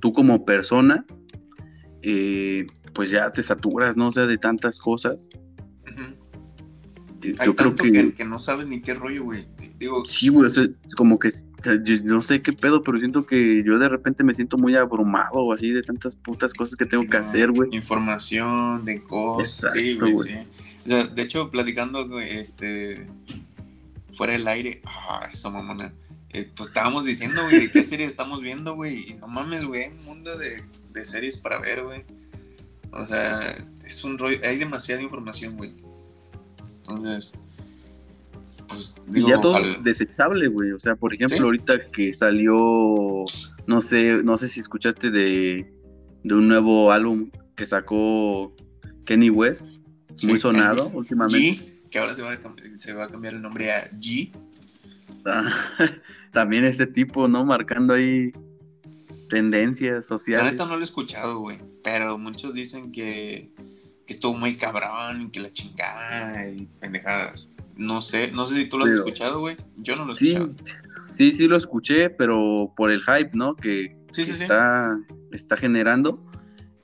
tú como persona, eh, pues ya te saturas, ¿no? O sea, de tantas cosas. Eh,
Hay
Yo creo
tanto
que,
que... que no sabes ni qué rollo, güey. Digo,
sí, güey, o sea, como que, yo no sé qué pedo, pero siento que yo de repente me siento muy abrumado, o así, de tantas putas cosas que tengo que hacer, güey.
Información de cosas. sí, güey,
güey.
sí. O sea, de hecho, platicando, güey, este. Fuera del aire. Ah, eso, mamona. Eh, pues estábamos diciendo, güey, de qué <laughs> serie estamos viendo, güey. Y no mames, güey, hay un mundo de, de series para ver, güey. O sea, es un rollo. Hay demasiada información, güey. Entonces. Pues
Y
digo,
ya todo
al-
es desechable, güey. O sea, por ejemplo,
Sí.
ahorita que salió, no sé, no sé si escuchaste de, de un nuevo álbum que sacó Kenny West,
sí,
muy sonado
G,
últimamente.
que ahora se va, a, se va a cambiar el nombre a G.
Ah, <laughs> También este tipo, ¿no? Marcando ahí tendencias
La
sociales.
neta no lo he escuchado, güey. Pero muchos dicen que, que estuvo muy cabrón y que la chingada y pendejadas. No sé, no sé si tú lo has
Pero-
escuchado, güey. Yo no lo he
Sí,
escuchado.
sí, sí lo escuché, pero por el hype, ¿no? Que,
Sí,
que
sí, sí.
está, está generando.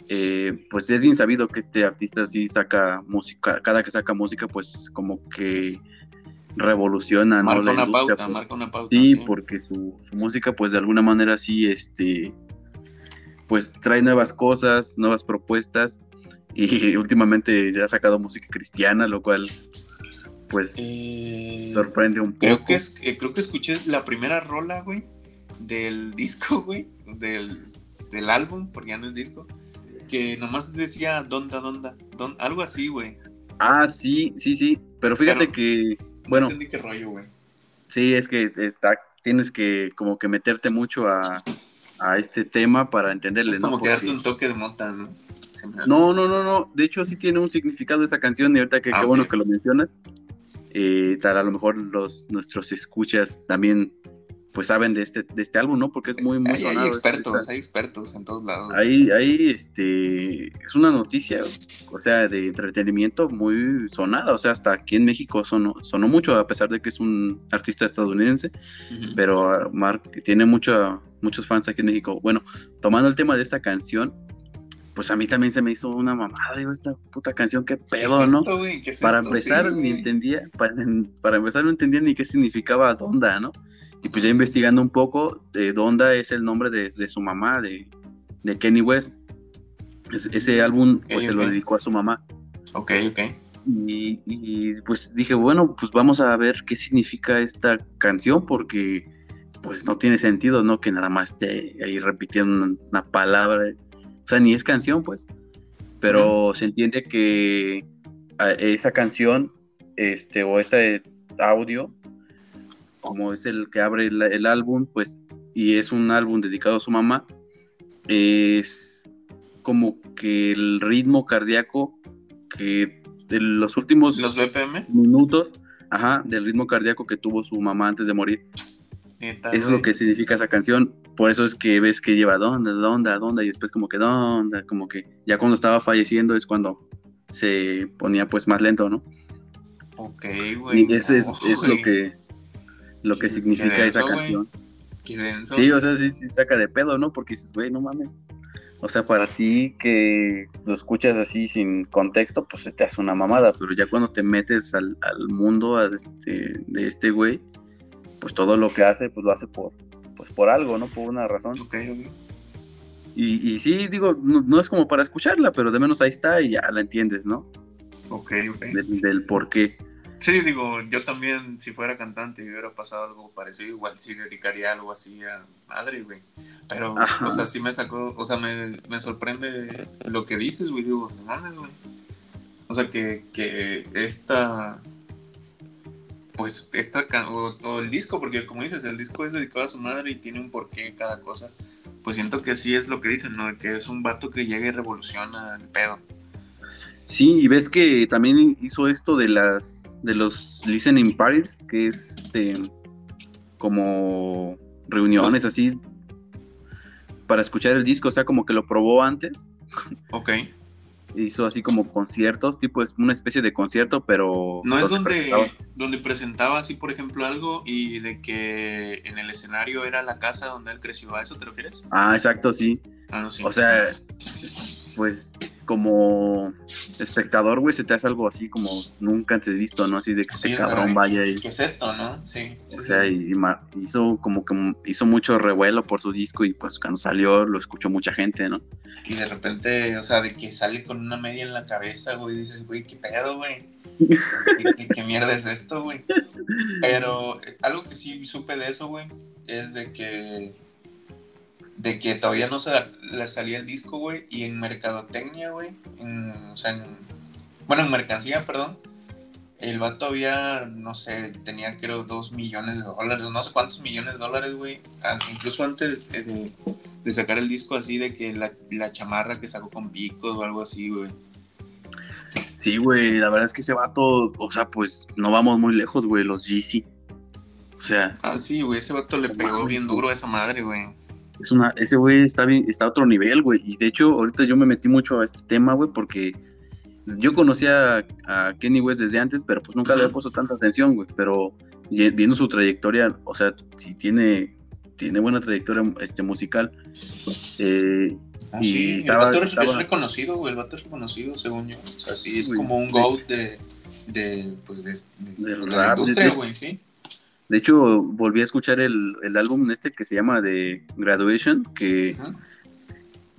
eh, pues es bien sabido que este artista sí saca música, cada que saca música, pues como que revoluciona, ¿no?
Marca
La
una pauta,
pues.
marca una pauta.
Sí, porque su, su música, pues de alguna manera sí, este, pues trae nuevas cosas, nuevas propuestas. Y <laughs> últimamente ya ha sacado música cristiana, lo cual, pues,
Eh,
sorprende un poco.
creo que es, eh, creo que escuché la primera rola, güey, del <laughs> disco, güey, del, del álbum, porque ya no es disco, que nomás decía donda, donda, don, algo así, güey.
Ah, sí, sí, sí. Pero fíjate
Pero-
que,
No
bueno,
entendí qué rollo, güey.
sí, es que está, tienes que como que meterte mucho a, a este tema para entenderle,
Es
¿no?
como que darte
Porque-
un toque de mota, ¿no? Se me-
No, no, no, no. De hecho, sí tiene un significado esa canción y ahorita que
Ah,
qué bueno que lo mencionas. Eh, tal, a lo mejor los nuestros escuchas también pues saben de este, de este álbum, ¿no? Porque es muy, muy
Hay, hay
sonado.
expertos, hay expertos en todos lados.
Ahí, ahí, este, es una noticia, o sea, de entretenimiento muy sonada, o sea, hasta aquí en México sonó, sonó mucho, a pesar de que es un artista estadounidense, pero ah, Mark tiene mucha, muchos fans aquí en México. Bueno, tomando el tema de esta canción, pues a mí también se me hizo una mamada, digo, esta puta canción, qué
¿Qué
pedo,
es
¿no?
esto, güey? ¿Qué es
para
esto?
empezar,
Sí,
ni entendía, para, para empezar no entendía ni qué significaba Donda, ¿no? Y pues ya investigando un poco, eh, Donda es el nombre de, de su mamá, de, de Kenny West. Es- ese álbum
Ok,
pues se lo dedicó a su mamá.
Ok, ok.
Y, y, pues dije, bueno, pues vamos a ver qué significa esta canción, porque pues no tiene sentido, ¿no? Que nada más esté ahí repitiendo una, una palabra. O sea, ni es canción, pues. Pero se entiende que a- esa canción, este, o este audio, como es el que abre el, el álbum, pues, y es un álbum dedicado a su mamá, es como que el ritmo cardíaco que de los últimos
¿Los BPM?
minutos, ajá, del ritmo cardíaco que tuvo su mamá antes de morir. Eso es lo que significa esa canción. Por eso es que ves que lleva donda, donda, donda, y después como que donda, como que ya cuando estaba falleciendo es cuando se ponía pues más lento, ¿no?
Ok, güey.
Y ese es, lo que lo que significa esa canción.
Denso.
Sí, o sea, sí, sí saca de pedo, ¿no? Porque dices, güey, no mames. O sea, para ti que lo escuchas así sin contexto, pues te hace una mamada, pero ya cuando te metes al, al mundo a este- de este güey, pues todo lo que hace, pues lo hace por, pues por algo, ¿no? Por una razón.
Ok, ok.
Y, y sí, digo, no, no es como para escucharla, pero de menos ahí está y ya la entiendes, ¿no?
Ok, ok.
Del, del por qué.
Sí, digo, yo también, si fuera cantante y hubiera pasado algo parecido, igual sí dedicaría algo así a madre, güey. Pero,
Ajá.
o sea, sí me sacó, o sea, me, me sorprende lo que dices, güey. Digo, no mames, güey. O sea, que, que esta, pues, esta, o el disco, porque como dices, el disco es dedicado a su madre y tiene un porqué cada cosa. Pues siento que sí es lo que dicen, ¿no? Que es un vato que llega y revoluciona el pedo.
Sí, y ves que también hizo esto de las de los listening parties, que es este como reuniones así para escuchar el disco, o sea, como que lo probó antes,
Ok.
Hizo así como conciertos, tipo es una especie de concierto, pero
No es
donde
donde,
presentaba-
donde presentaba así, por ejemplo, algo y de que en el escenario era la casa donde él creció. ¿A eso te refieres?
Ah, exacto, sí.
Ah, no, sí.
O sea, pues como espectador, güey, se te hace algo así como nunca antes visto, ¿no? Así de que
Sí,
este cabrón vaya y
¿Qué es esto, no? Sí. sí,
O sea,
sí.
y, hizo como que hizo mucho revuelo por su disco y pues cuando salió lo escuchó mucha gente, ¿no?
Y de repente, o sea, de que sale con una media en la cabeza, güey, dices, güey, ¿qué pedo, güey? ¿Qué, <laughs> qué- qué mierda es esto, güey? Pero eh, algo que sí supe de eso, güey, es de que de que todavía no se le salía el disco, güey, y en mercadotecnia, güey, en, o sea, en, bueno, en mercancía, perdón, el vato había, no sé, tenía creo dos millones de dólares, no sé cuántos millones de dólares, güey, incluso antes de, de sacar el disco así, de que la, la chamarra que sacó con picos o algo así, güey.
Sí, güey, la verdad es que ese vato, o sea, pues no vamos muy lejos, güey, los Yeezy. O sea,
Ah, sí, güey, ese vato le pegó bien duro a esa madre, güey.
Es una, ese güey está bien, está a otro nivel, güey. Y de hecho, ahorita yo me metí mucho a este tema, güey, porque yo conocía a, Kenny West desde antes, pero pues nunca le había puesto tanta atención, güey. Pero viendo su trayectoria, o sea, si tiene, tiene buena trayectoria este, musical. Eh,
Ah,
Y
sí,
estaba-
el vato es-
estaba-
es reconocido, güey, el vato es reconocido, según yo. O sea, sí, es
Güey,
como un GOAT de, de, pues, de, de- de la
rap,
industria, güey, sí.
De hecho, volví a escuchar el, el álbum este que se llama The Graduation, que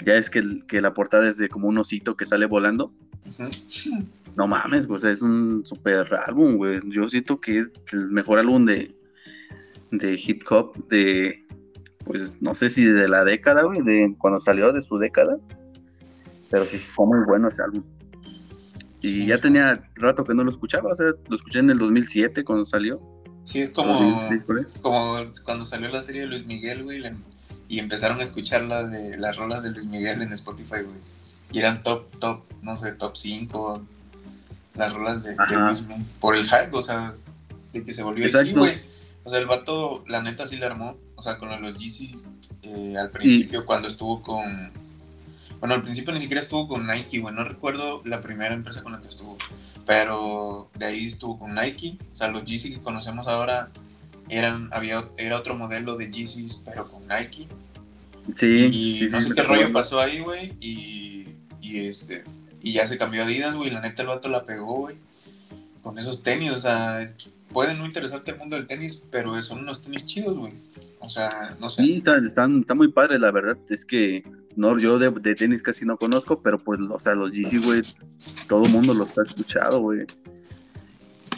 ya es que, que la portada es de como un osito que sale volando. No mames, sea, es un super álbum, güey. Yo siento que es el mejor álbum de, de hip hop de, pues, no sé si de la década, güey, de cuando salió de su década. Pero sí fue muy bueno ese álbum. Y
Sí.
ya tenía rato que no lo escuchaba, o sea, lo escuché en el 2007 cuando salió.
Sí, es como,
2006 por ahí.
como cuando salió la serie de Luis Miguel, güey, y empezaron a escuchar las, de, las rolas de Luis Miguel en Spotify, güey. Y eran top, top, no sé, top 5, las rolas de. Luis Miguel. Por el hype, o sea, de que se volvió así, güey. O sea, el vato, la neta, sí le armó. O sea, con los Yeezys eh, al principio, cuando estuvo con... Bueno, al principio ni siquiera estuvo con Nike, güey. No recuerdo la primera empresa con la que estuvo. Pero de ahí estuvo con Nike. O sea, los Yeezys que conocemos ahora eran, había, era otro modelo de Yeezys, pero con Nike.
Sí,
y
sí,
no
sí,
sé qué rollo pasó ahí, güey. Y, y este. Y ya se cambió a Adidas, güey. La neta el vato la pegó, güey. Con esos tenis, o sea, puede no interesarte el mundo del tenis, pero son unos tenis chidos, güey. O sea, no sé.
Sí, están, están, están muy padres, la verdad. Es que no, yo de, de tenis casi no conozco, pero pues, o sea, los Yeezy, güey, todo el mundo los ha escuchado, güey.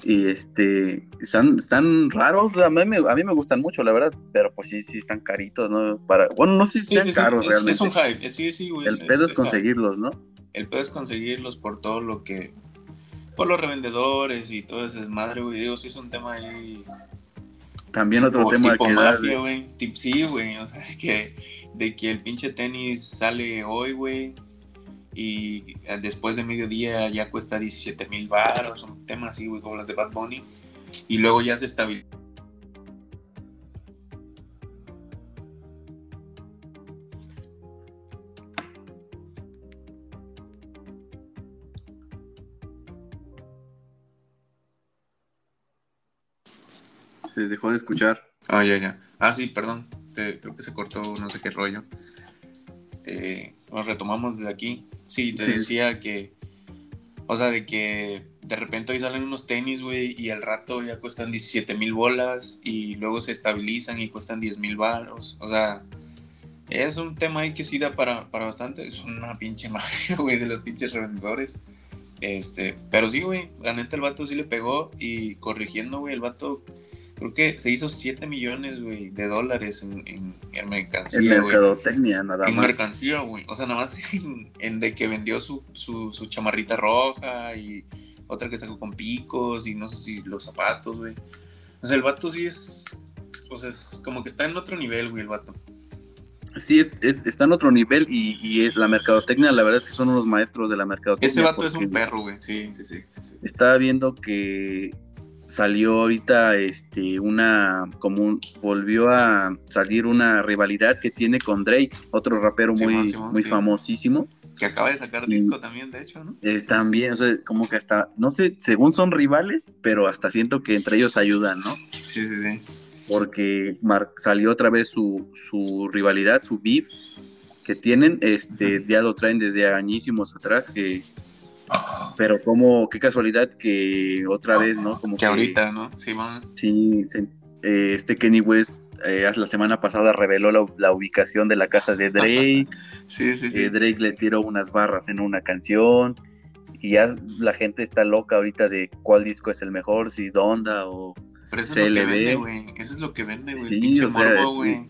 Y este, están, están raros, a mí, me, a mí me gustan mucho, la verdad, pero pues sí, sí están caritos, ¿no? Para, bueno, no sé si
Sí,
sean
sí, sí,
caros
es,
realmente.
es un hype, sí, sí, güey.
El pedo es conseguirlos, ¿no?
El pedo es conseguirlos por todo lo que. Por los revendedores y todo ese desmadre, güey. Digo, sí es un tema ahí.
También otro
tipo,
tema
tipo
que
güey. Tip- Sí, güey. O sea, <laughs> que, de que el pinche tenis sale hoy, güey. Y eh, después de mediodía ya cuesta 17 mil baros. Un tema así, güey, como las de Bad Bunny. Y luego ya se estabiliza.
Se dejó de escuchar.
Ah, ya, ya. Ah, sí, perdón. Te- creo que se cortó no sé qué rollo. Eh, nos retomamos desde aquí. Sí, te
Sí.
decía que. O sea, de que de repente hoy salen unos tenis, güey, y al rato ya cuestan 17 mil bolas y luego se estabilizan y cuestan 10 mil baros. O sea, es un tema ahí que sí da para, para bastante. Es una pinche <laughs> magia, güey, de los pinches revendedores. Este, pero sí, güey, la neta el vato sí le pegó y corrigiendo, güey, el vato creo que se hizo 7 millones, güey, de dólares en, en, en mercancía,
En mercadotecnia, nada
En
más.
mercancía, güey. O sea, nada más <laughs> en, en de que vendió su, su, su chamarrita roja y otra que sacó con picos y no sé si los zapatos, güey. O sea, el vato sí es. O sea, es como que está en otro nivel, güey, el vato.
Sí, es, es- está en otro nivel y, y es- la mercadotecnia, la verdad es que son unos maestros de la mercadotecnia.
Ese vato es un perro, güey. Sí, sí, sí, sí, sí.
Estaba viendo que salió ahorita este una como un- volvió a salir una rivalidad que tiene con Drake, otro rapero muy,
Simón,
muy
sí.
famosísimo.
Que acaba de sacar
Y-
disco también, de hecho, ¿no?
Eh, también, o sea, como que hasta, no sé, según son rivales, pero hasta siento que entre ellos ayudan, ¿no?
Sí, sí, sí.
porque mar- salió otra vez su, su rivalidad, su beef que tienen, este, ya lo traen desde añísimos atrás, que, pero como, qué casualidad que otra vez, ¿no? Como
Que ahorita, ¿no? Sí, man.
sí, se- eh, este Kenny West eh, la semana pasada reveló la, la ubicación de la casa de <laughs> Drake,
Sí, sí, sí.
eh, Drake le tiró unas barras en una canción, y ya la gente está loca ahorita de cuál disco es el mejor, si Donda o...
Pero eso es lo que vende, güey. Eso es lo que vende, güey.
Sí,
Pinche
o sea,
morbo,
sí.
güey.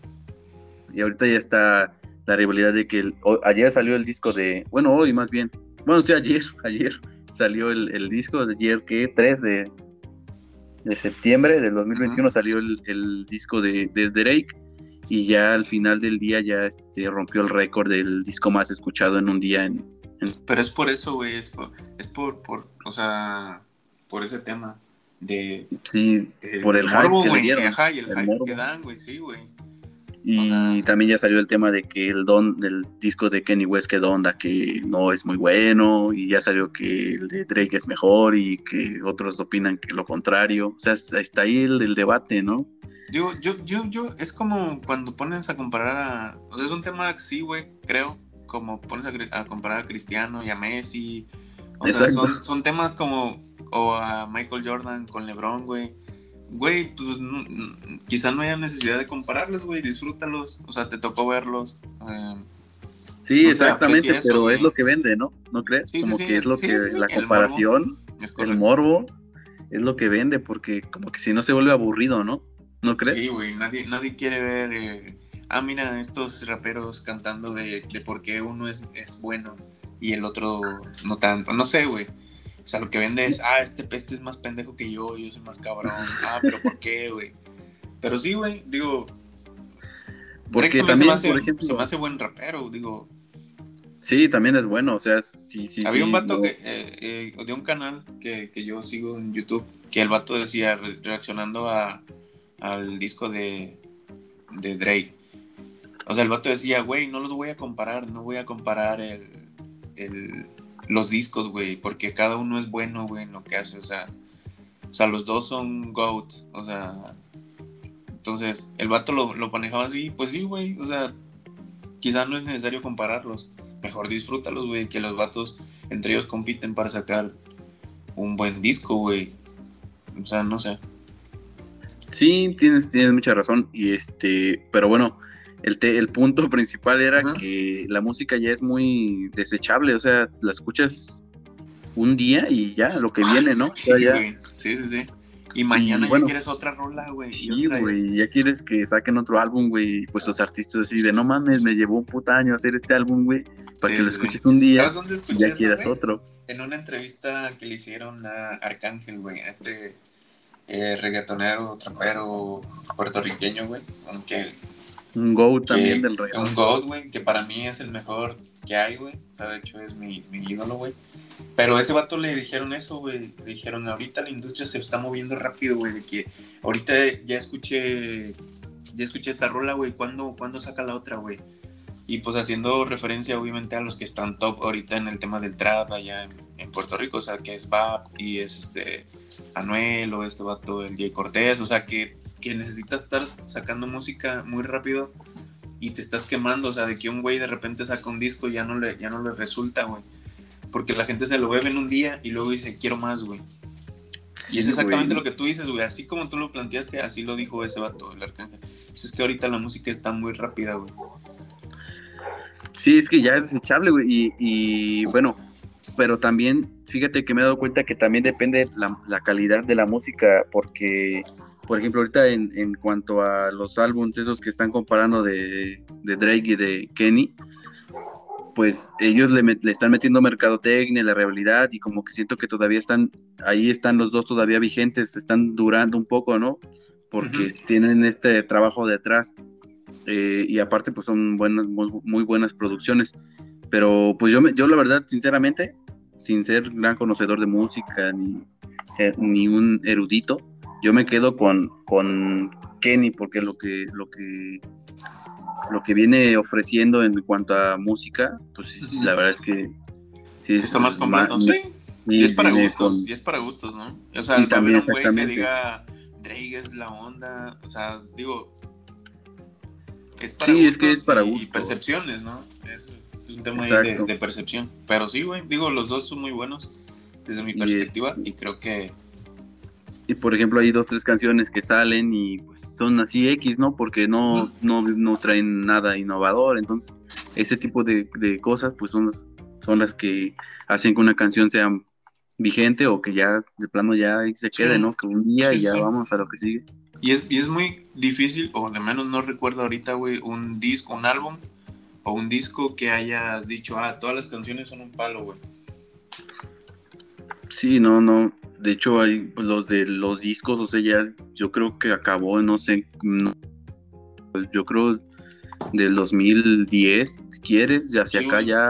Y ahorita ya está la rivalidad de que el- o- ayer salió el disco de, bueno, hoy más bien, bueno, sí, ayer, ayer salió el, el disco de ayer, que 3 de, de septiembre del 2021 salió el, el disco de, de Drake y ya al final del día ya este, rompió el récord del disco más escuchado en un día en,
Pero es por eso, güey, es por, es por, por, o sea, por ese tema. de,
Sí,
de
por el
morbo,
hype que le
güey.
dieron.
Ajá, y el,
el
hype
morbo.
que dan, güey, sí, güey.
Y también ya salió el tema de que el don del disco de Kenny West quedó onda que no es muy bueno y ya salió que el de Drake es mejor y que otros opinan que lo contrario. O sea, está ahí el, el debate, ¿no?
Digo, yo, yo, yo, es como cuando pones a comparar a. O sea, es un tema sí, güey, creo. Como pones a, a comparar a Cristiano y a Messi. O sea, son, son temas como. O a Michael Jordan con LeBron, güey. Güey, pues no- quizá no haya necesidad de compararlos, güey. Disfrútalos. O sea, te tocó verlos. eh,
Sí,
sea,
exactamente,
eso,
pero
güey.
es lo que vende, ¿no? ¿No crees?
Sí,
como
sí,
que es lo que la
el
comparación, el morbo, es lo que vende, porque como que si no se vuelve aburrido, ¿no? ¿No crees?
Sí, güey, nadie, nadie quiere ver, eh, ah, mira, estos raperos cantando de, de por qué uno es, es bueno y el otro no tanto. No sé, güey. O sea, lo que vende es, ah, este, este es más pendejo que yo, yo soy más cabrón. Ah, pero ¿por qué, güey? Pero sí, güey, digo...
Porque
se
también,
me hace-
por ejemplo-
Se me hace buen rapero, digo.
Sí, también es bueno, o sea, sí, sí.
Había
sí,
un vato
no.
que, eh, eh, de un canal que, que yo sigo en YouTube, que el vato decía, re- reaccionando a, al disco de, de Drake. O sea, el vato decía, güey, no los voy a comparar, no voy a comparar el, el- los discos, güey, porque cada uno es bueno, güey, en lo que hace, o sea, o sea, los dos son GOAT, o sea, entonces, el vato lo, lo manejaba así, pues sí, güey, o sea, quizás no es necesario compararlos, mejor disfrútalos, güey, que los vatos entre ellos compiten para sacar un buen disco, güey, o sea, no sé.
Sí, tienes, tienes mucha razón. Y este, pero bueno, el, te- el punto <laughs> principal era
Ajá.
que la música ya es muy desechable. O sea, la escuchas un día y ya, lo que viene, ¿no? O
Sí,
sea, ya,
güey, sí, sí, sí. Y mañana
bueno.
ya quieres otra rola, güey. y
sí, güey, ya quieres que saquen otro álbum, güey. y Pues los artistas así de no mames, me llevó un puta año hacer este álbum, güey, para
Sí,
que lo escuches
sí.
un día
¿Sabes dónde
y
escuché
ya
eso,
quieras otro.
En una entrevista que le hicieron a Arcángel, güey, a este eh, reggaetonero, trapero puertorriqueño, güey. Aunque
Un go
que-
también del reggaetón.
un GOAT, güey, que para mí es el mejor que hay, güey. O sea, de hecho es mi, mi ídolo, güey. Pero a ese vato le dijeron eso, güey. Le dijeron, ahorita la industria se está moviendo rápido, güey. De que ahorita ya escuché, ya escuché esta rola, güey. ¿Cuándo, ¿Cuándo saca la otra, güey? Y pues haciendo referencia, obviamente, a los que están top ahorita en el tema del trap allá en, en Puerto Rico. O sea, que es Bap y es este Anuel o este vato, el Jay Cortés. O sea, que, que necesitas estar sacando música muy rápido y te estás quemando, o sea, de que un güey de repente saca un disco y ya no le, ya no le resulta, güey. Porque la gente se lo bebe en un día y luego dice, quiero más, güey. y es exactamente
güey.
lo que tú dices, güey. Así como tú lo planteaste, así lo dijo ese vato, el arcángel. Es que ahorita la música está muy rápida, güey.
Sí, es que ya es desechable, güey. Y, y, bueno, pero también, fíjate que me he dado cuenta que también depende la, la calidad de la música, porque, por ejemplo, ahorita en, en cuanto a los álbumes esos que están comparando de, de Drake y de Kenny, pues ellos le, met- le están metiendo mercadotecnia, la realidad, y como que siento que todavía están, ahí están los dos todavía vigentes, están durando un poco, ¿no? Porque
Ujú.
tienen este trabajo detrás. Eh, y aparte pues son buenas, muy, muy buenas producciones. Pero pues yo, me- yo la verdad, sinceramente, sin ser gran conocedor de música ni, eh, ni un erudito, yo me quedo con, con Kenny porque lo que, lo que lo que viene ofreciendo en cuanto a música, pues sí, la verdad es que sí es
Está más completo, sí.
y
Y es para gustos,
con-
y es para gustos, ¿no? O sea,
Y
va a
también,
haber un güey que diga, Drake es la onda, o sea, digo, es para
Sí, es que
gustos
es para
y- y,
gustos.
percepciones, ¿no? Es, es un tema ahí de, de percepción. Pero sí, güey, digo, los dos son muy buenos desde mi
Y
perspectiva
es-
y creo que
y por ejemplo hay dos tres canciones que salen y pues son así X no porque no no, no traen nada innovador entonces ese tipo de, de cosas pues son las son las que hacen que una canción sea vigente o que ya de plano ya se
Sí.
quede no que un día
Sí,
y ya
sí.
vamos a lo que sigue
Y es, y es muy difícil, o de menos no recuerdo ahorita, güey, un disco, un álbum o un disco que haya dicho, ah, todas las canciones son un palo, güey.
Sí no no de hecho hay pues, los de los discos o sea ya yo creo que acabó no sé no, yo creo del 2010 si quieres ya hacia
Sí,
acá
güey.
ya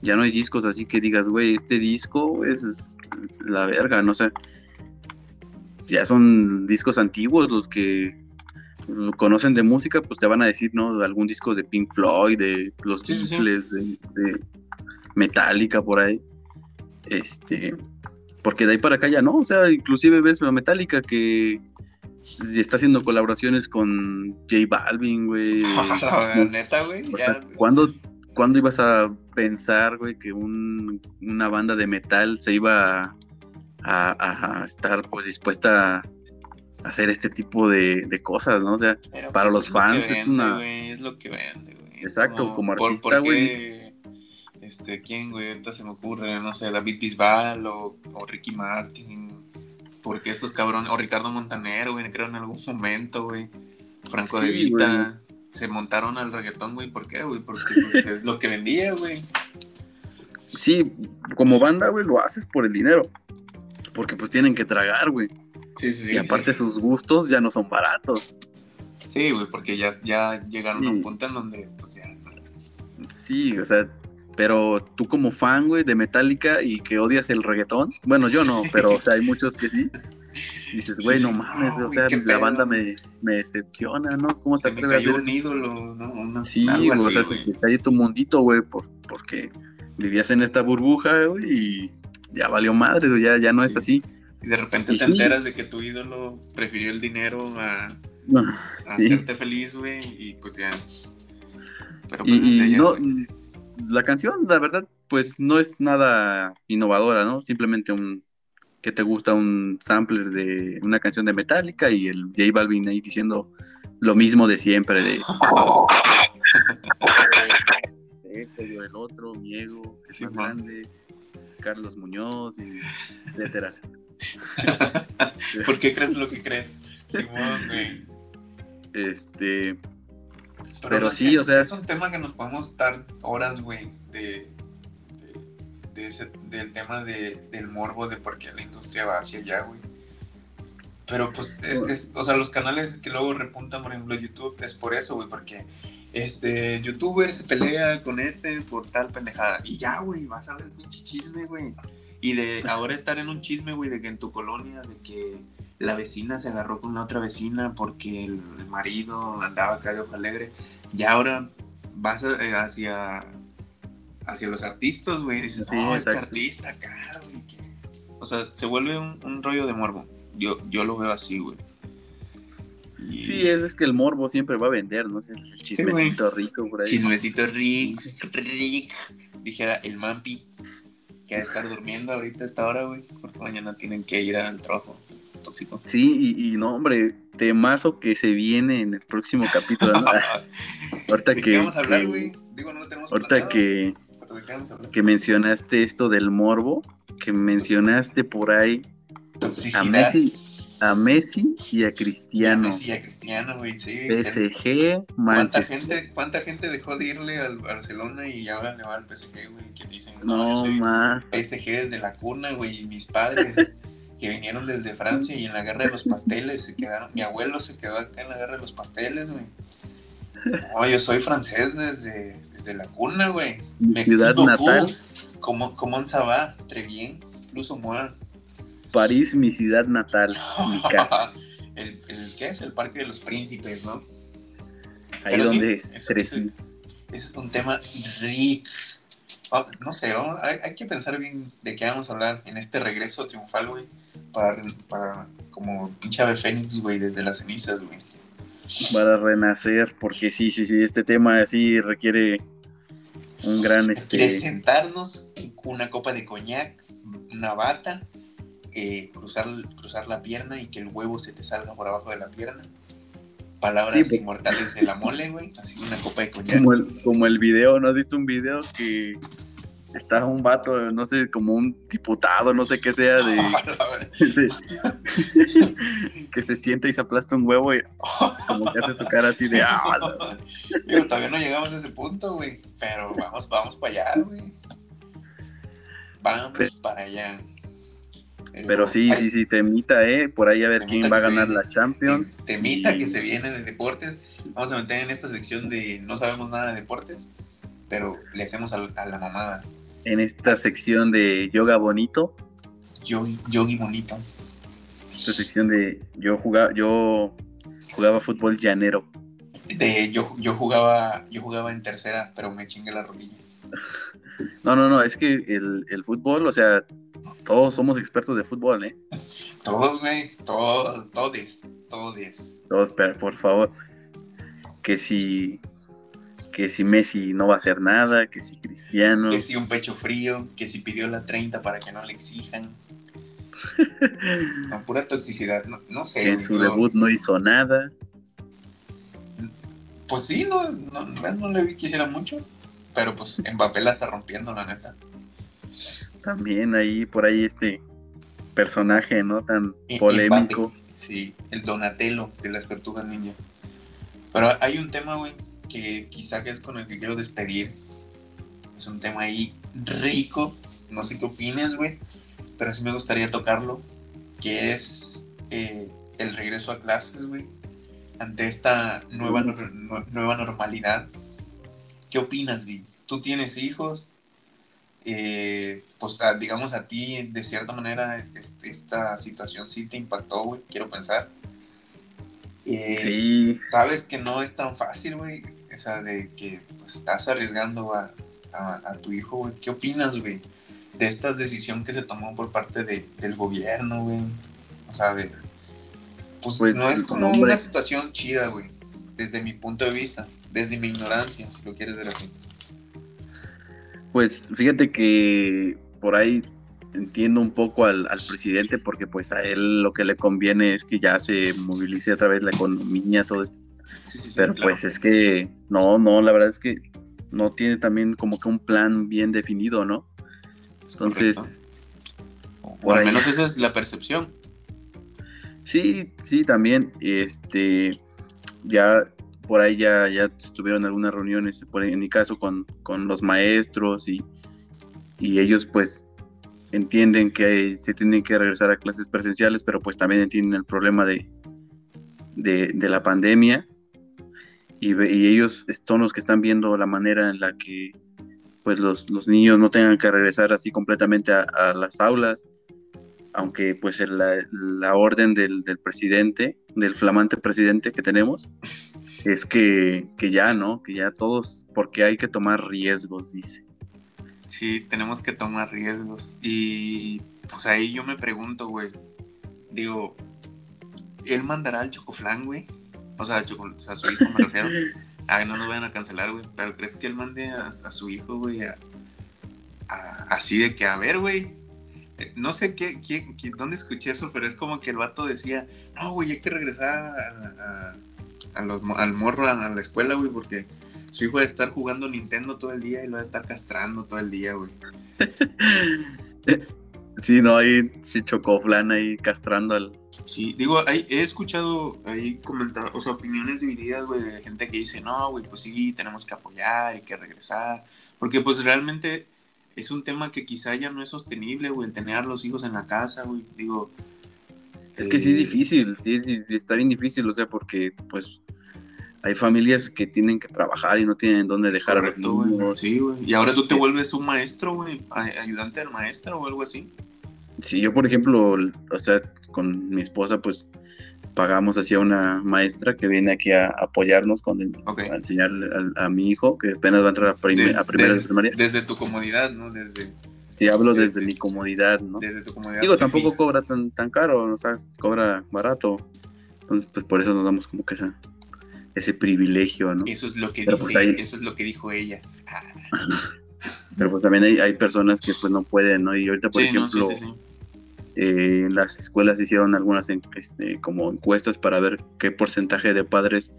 ya no hay discos así que digas güey este disco es, es la verga no sé ya son discos antiguos, los que lo conocen de música, pues te van a decir, ¿no? De algún disco de Pink Floyd, de los
Sí,
de Metallica por ahí. Este, porque de ahí para acá ya no, o sea, inclusive ves a Metallica que está haciendo colaboraciones con J Balvin, güey. <laughs>
Neta, güey.
O
ya,
sea, ¿cuándo, cuándo ibas a pensar, güey, que un- una banda de metal se iba a, a- a estar pues dispuesta a hacer este tipo de, de cosas, ¿no? O sea,
Pero,
para
pues,
los
lo
fans es una-
es lo que vende, güey.
Exacto, como artista,
¿por
güey,
Este, ¿quién, güey? Ahorita se me ocurre, no sé, David Bisbal o, o Ricky Martin. Porque estos cabrones, o Ricardo Montaner, güey, creo en algún momento, güey. Franco
Sí,
de Vita. Se montaron al reggaetón, güey. ¿Por qué, güey? Porque pues, es lo que vendía, güey.
sí, como banda, güey, lo haces por el dinero. Porque pues tienen que tragar, güey.
Sí, sí, sí.
y aparte
sí.
sus gustos ya no son baratos.
Sí, güey, porque ya, ya llegaron a un punto en donde, pues ya.
Sí, o sea, pero tú como fan, güey, de Metallica y que odias el reggaetón, bueno, yo no, pero o sea, hay muchos que sí. Dices, güey,
Sí,
no mames,
No,
o sea, la banda me, me decepciona, ¿no? ¿Cómo se
Se me
atreve a hacer
cayó un
eso?
ídolo, ¿no? Una,
Sí, güey, o sea,
güey.
se te cae tu mundito, güey, por, porque vivías en esta burbuja, güey, y ya valió madre, güey, ya, ya no es así.
Y de repente
Y
te
sí.
enteras de que tu ídolo prefirió el dinero a, a
Sí,
hacerte feliz, güey, y pues ya. Pero pues
y, y no,
güey.
La canción, la verdad, pues no es nada innovadora, ¿no? Simplemente un que te gusta un sampler de una canción de Metallica y el J Balvin ahí diciendo lo mismo de siempre, de <laughs> esto, yo el otro, mi ego, es
Sí,
grande, Carlos Muñoz, y etcétera. <laughs>
¿Por qué crees lo que crees? <laughs> Simón, güey.
Este,
Pero,
sí,
es,
o sea-
Es un tema que nos podemos dar horas, güey, de, de, de ese- del tema de, del morbo de por qué la industria va hacia allá, güey. Pero pues, es- es- o sea, los canales que luego repuntan, por ejemplo, YouTube, es por eso, güey, porque este youtuber se pelea con este por tal pendejada. Y ya, güey, vas a ver pinche chisme, güey. Y de ahora estar en un chisme, güey, de que en tu colonia, de que la vecina se agarró con la otra vecina porque el, el marido andaba acá de ojo alegre. Y ahora vas a- eh, hacia, hacia los artistas, güey. Dices,
Sí,
no, este artista acá, güey. que-". O sea, se vuelve un, un rollo de morbo. Yo, yo lo veo así, güey. Y-
sí, es, es que el morbo siempre va a vender, ¿no? sé, el chismecito rico por ahí.
Chismecito Rick, Rick, dijera el Mampi, que ha de estar durmiendo ahorita a esta hora, güey, porque mañana tienen que ir al trabajo tóxico.
Sí, y, y no, hombre, temazo que se viene en el próximo capítulo, ¿no? <laughs> Ahorita
¿De
que,
vamos a hablar,
que-
güey? Digo, no lo tenemos
ahorita que,
pero ¿de qué vamos a
que mencionaste esto del morbo, que mencionaste por ahí a. Messi, a Messi y a Cristiano.
Messi y a Cristiano, güey, sí.
PSG,
¿Cuánta
Manchester.
gente, ¿Cuánta gente dejó de irle al Barcelona y ahora le va al PSG, güey? Que dicen, no,
No,
yo soy
ma.
PSG desde la cuna, güey, y mis padres <laughs> que vinieron desde Francia y en la guerra de los pasteles se quedaron, mi abuelo se quedó acá en la guerra de los pasteles, güey. No, yo soy francés desde, desde la cuna, güey.
Mi ciudad natal,
beaucoup. ¿Cómo, ¿Cómo ça va? Très bien. Plus o moins.
París, mi ciudad natal, <laughs> mi casa.
el, el, ¿Qué es? El Parque de los Príncipes, ¿no?
Ahí
Pero sí,
donde
es-
crecí.
Es, es un tema rico. Ah, No sé, vamos- hay, hay que pensar bien de qué vamos a hablar en este regreso triunfal, güey. Para, para como pinche ave fénix, güey, desde las cenizas, güey.
para renacer, porque sí, sí, sí, este tema sí requiere un gran este
sentarnos con una copa de coñac, una bata, eh, cruzar, cruzar la pierna y que el huevo se te salga por abajo de la pierna. Palabras
Sí, pues.
inmortales de la mole, güey. Así una copa de coñac.
como el, como el video, ¿no has visto un video que está un vato, no sé, como un diputado, no sé qué sea, de <laughs> ese- <laughs> que se sienta y se aplasta un huevo y como que hace su cara así de ah, <laughs>
Digo, todavía no llegamos a ese punto, güey. Pero vamos, vamos para allá, güey. Vamos
Pero-
para allá.
Pero sí,
ay,
sí, sí, temita, eh, por ahí a ver quién va a
que se
ganar
viene.
la Champions.
Temita
y
que se viene de deportes. Vamos a meter en esta sección de no sabemos nada de deportes, pero le hacemos al- a, la mamada.
En esta sección de yoga bonito,
Yogi, yogi bonito.
esta sección de yo jugaba, yo jugaba fútbol llanero.
De, yo, yo jugaba, yo jugaba en tercera, pero me chingué la rodilla. <laughs>
No, no, no, es que el, el fútbol, o sea, todos somos expertos de fútbol, ¿eh? <laughs>
Todos, güey, todos, todes, todes.
Todos, pero por favor, que si, que si Messi no va a hacer nada, que si Cristiano,
Que si un pecho frío, que si pidió la 30 para que no le exijan. <laughs> No, pura toxicidad, no, no sé.
que en su
yo-
debut no hizo nada.
Pues sí, no, no, no le vi que hiciera mucho, pero pues <laughs> Mbappé la está rompiendo, la neta.
También ahí, por ahí este personaje, ¿no? Tan
Y-
polémico.
Sí, el Donatello de las Tortugas Ninja. Pero hay un tema, güey, que quizá que es con el que quiero despedir. Es un tema ahí rico, no sé qué opines, güey, pero sí me gustaría tocarlo, que es eh, el regreso a clases, güey, ante esta nueva, nu- nueva normalidad. ¿Qué opinas, güey? ¿Tú tienes hijos? Eh, pues a- digamos a ti, de cierta manera, este- esta situación sí te impactó, güey, quiero pensar. Eh,
Sí,
sabes que no es tan fácil, güey. O sea, de que pues, estás arriesgando a, a- a tu hijo, güey. ¿Qué opinas, güey? De esta decisión que se tomó por parte de- del gobierno, güey. O sea, de. Pues,
Pues,
no es como una situación chida, güey. Desde mi punto de vista. Desde mi ignorancia, si lo quieres ver así.
Pues fíjate que por ahí entiendo un poco al, al presidente porque pues a él lo que le conviene es que ya se movilice otra vez la economía, todo esto.
Sí, sí, sí.
Pero
claro.
pues es que no, no, la verdad es que no tiene también como que un plan bien definido, ¿no?
Es
entonces,
correcto. O
por
al
ahí-
menos esa es la percepción.
Sí, sí, también, este, ya por ahí ya, ya estuvieron algunas reuniones, por en mi caso, con, con los maestros y, y ellos pues entienden que se tienen que regresar a clases presenciales, pero pues también entienden el problema de, de, de la pandemia y, ellos son los que están viendo la manera en la que pues los, los niños no tengan que regresar así completamente a, las aulas, aunque pues la, la orden del, del presidente, del flamante presidente que tenemos, es que, que ya, ¿no? Que ya todos, porque hay que tomar riesgos, dice.
Sí, tenemos que tomar riesgos. Y pues ahí yo me pregunto, güey. Digo, ¿él mandará al Chocoflan, güey? O sea, a, a su hijo me refiero. Ay, no nos vayan a cancelar, güey. Pero ¿crees que él mande a, a su hijo, güey? a- a- así de que, a ver, güey. eh, No sé qué, dónde escuché eso, pero es como que el vato decía, no, güey, hay que regresar a, a- a los al morro a, a la escuela, güey, porque su hijo va a estar jugando Nintendo todo el día y lo va a estar castrando todo el día, güey. <laughs>
Sí, no, ahí sí chocó flan ahí castrando al...
Sí, digo, hay- he escuchado ahí comentarios, o sea, opiniones divididas, güey, de gente que dice, no, güey, pues sí, tenemos que apoyar, hay que regresar, porque pues realmente es un tema que quizá ya no es sostenible, güey, el tener a los hijos en la casa, güey, digo...
Es que sí es
eh,
difícil, sí, sí, está bien difícil, o sea, porque pues hay familias que tienen que trabajar y no tienen dónde
es
dejar a los niños.
Sí, güey, y ahora tú te vuelves un maestro, güey, ayudante del maestro o algo así.
Sí, yo por ejemplo, o sea, con mi esposa pues pagamos hacia una maestra que viene aquí a apoyarnos con el,
Ok.
a enseñarle a, a mi hijo que apenas va a entrar a, a primera de
des-
primaria.
Desde tu comodidad, ¿no? Desde,
Sí, hablo desde
desde-
mi comodidad, ¿no?
desde tu comodidad.
Digo, tampoco cobra tan, tan caro, o sea, cobra barato. Entonces, pues por eso nos damos como que esa, ese privilegio, ¿no?
Eso es lo que
Pero,
dice,
pues, ahí-
eso es lo que dijo ella. Ah, <laughs>
Pero pues también hay, hay personas que pues no pueden, ¿no? Y ahorita, por
sí,
ejemplo,
sí.
Eh, en las escuelas hicieron algunas este, como encuestas para ver qué porcentaje de padres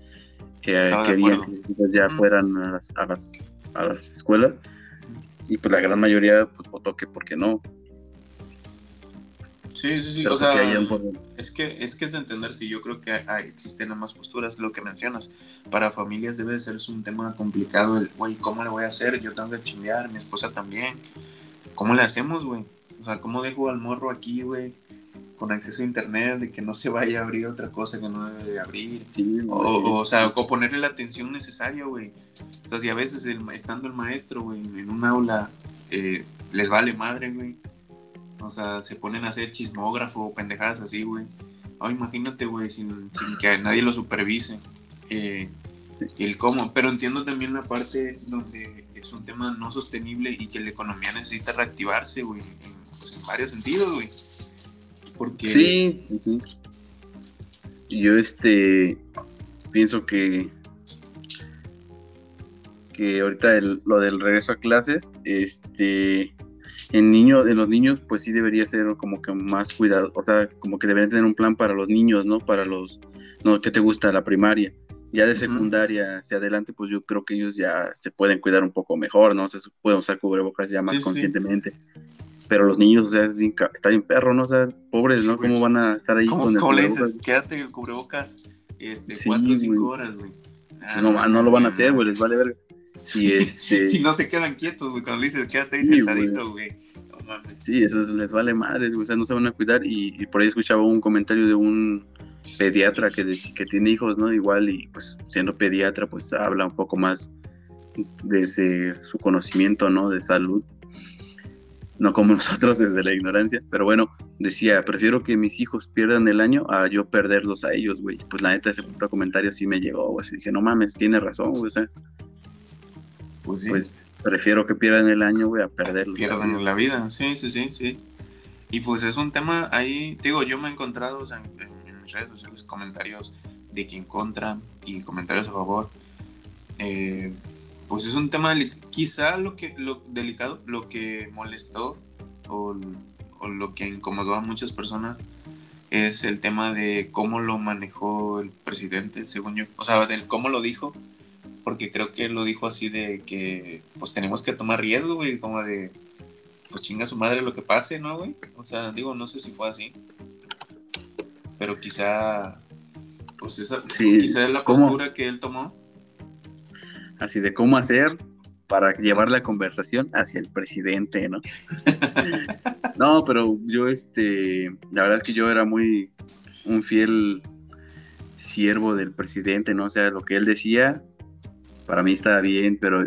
eh,
de
querían que los hijos ya
Ujú.
fueran a las, a, las, a las escuelas. Y pues la gran mayoría pues votó que porque no.
Sí, sí, sí.
Pero
o
pues,
sea, es que es que es de entender si yo creo que hay- existen ambas posturas, lo que mencionas. Para familias debe de ser un tema complicado el, güey, ¿cómo le voy a hacer? Yo tengo que chingar, mi esposa también. ¿Cómo le hacemos, güey? O sea, ¿cómo dejo al morro aquí, güey? Con acceso a internet, de que no se vaya a abrir otra cosa que no debe de abrir.
sí,
O, o, o sea, o ponerle la atención necesaria, güey. Entonces, y a veces el estando el maestro, güey, en un aula, eh, les vale madre, güey. O sea, se ponen a hacer chismógrafo o pendejadas así, güey. Oh, imagínate, güey, sin, sin que nadie lo supervise. Eh,
Sí.
El cómo. Pero entiendo también la parte donde es un tema no sostenible y que la economía necesita reactivarse, güey. En, pues, en varios sentidos, güey. Porque.
Sí, sí, sí. Yo este pienso que que ahorita el- lo del regreso a clases, este en niño, en los niños, pues sí debería ser como que más cuidado, o sea, como que deberían tener un plan para los niños, ¿no? Para los, no, ¿qué te gusta? La primaria. Ya de secundaria hacia adelante, pues yo creo que ellos ya se pueden cuidar un poco mejor, ¿no? Se pueden usar cubrebocas ya más
Sí, sí.
Pero los niños, o sea, es bien está bien perro, ¿no? O sea, pobres, ¿no? ¿Cómo van a estar ahí
¿Cómo,
con el
cómo le dices? Quédate el cubrebocas este,
Sí,
cuatro o cinco horas, güey. Ah,
no, no lo van a hacer,
no.
güey, les vale ver. Y este, <laughs>
Si no se quedan quietos, güey, cuando le dices quédate ahí
Sí,
sentadito, güey. No
sí, eso es- les vale madres, güey, o sea, no se van a cuidar. Y, y por ahí escuchaba un comentario de un pediatra que, que tiene hijos, ¿no? Igual, y pues siendo pediatra, pues habla un poco más desde su conocimiento, ¿no? De salud. No como <laughs> nosotros desde la ignorancia, pero bueno, decía, prefiero que mis hijos pierdan el año a yo perderlos a ellos, güey. Pues la neta, ese puto comentario sí me llegó, güey. así Dije, no mames, tiene razón, güey. O sea,
Pues sí.
pues prefiero que pierdan el año, güey, a perderlos.
pierdan la vida, sí, sí, sí, sí. Y pues es un tema ahí, digo, yo me he encontrado o sea, en, en- mis redes sociales comentarios de que en contra y comentarios a favor. Eh, pues es un tema, quizá lo que lo delicado, lo que molestó o, o lo que incomodó a muchas personas es el tema de cómo lo manejó el presidente, según yo, o sea, del cómo lo dijo, porque creo que lo dijo así de que pues tenemos que tomar riesgo, güey, como de pues chinga su madre lo que pase, ¿no, güey? O sea, digo, no sé si fue así, pero quizá pues esa,
Sí,
quizá la
¿cómo?
postura que él tomó,
así de cómo hacer para llevar la conversación hacia el presidente, ¿no? <laughs> no, pero yo, este, la verdad es que yo era muy un fiel siervo del presidente, ¿no? O sea, lo que él decía, para mí estaba bien, pero,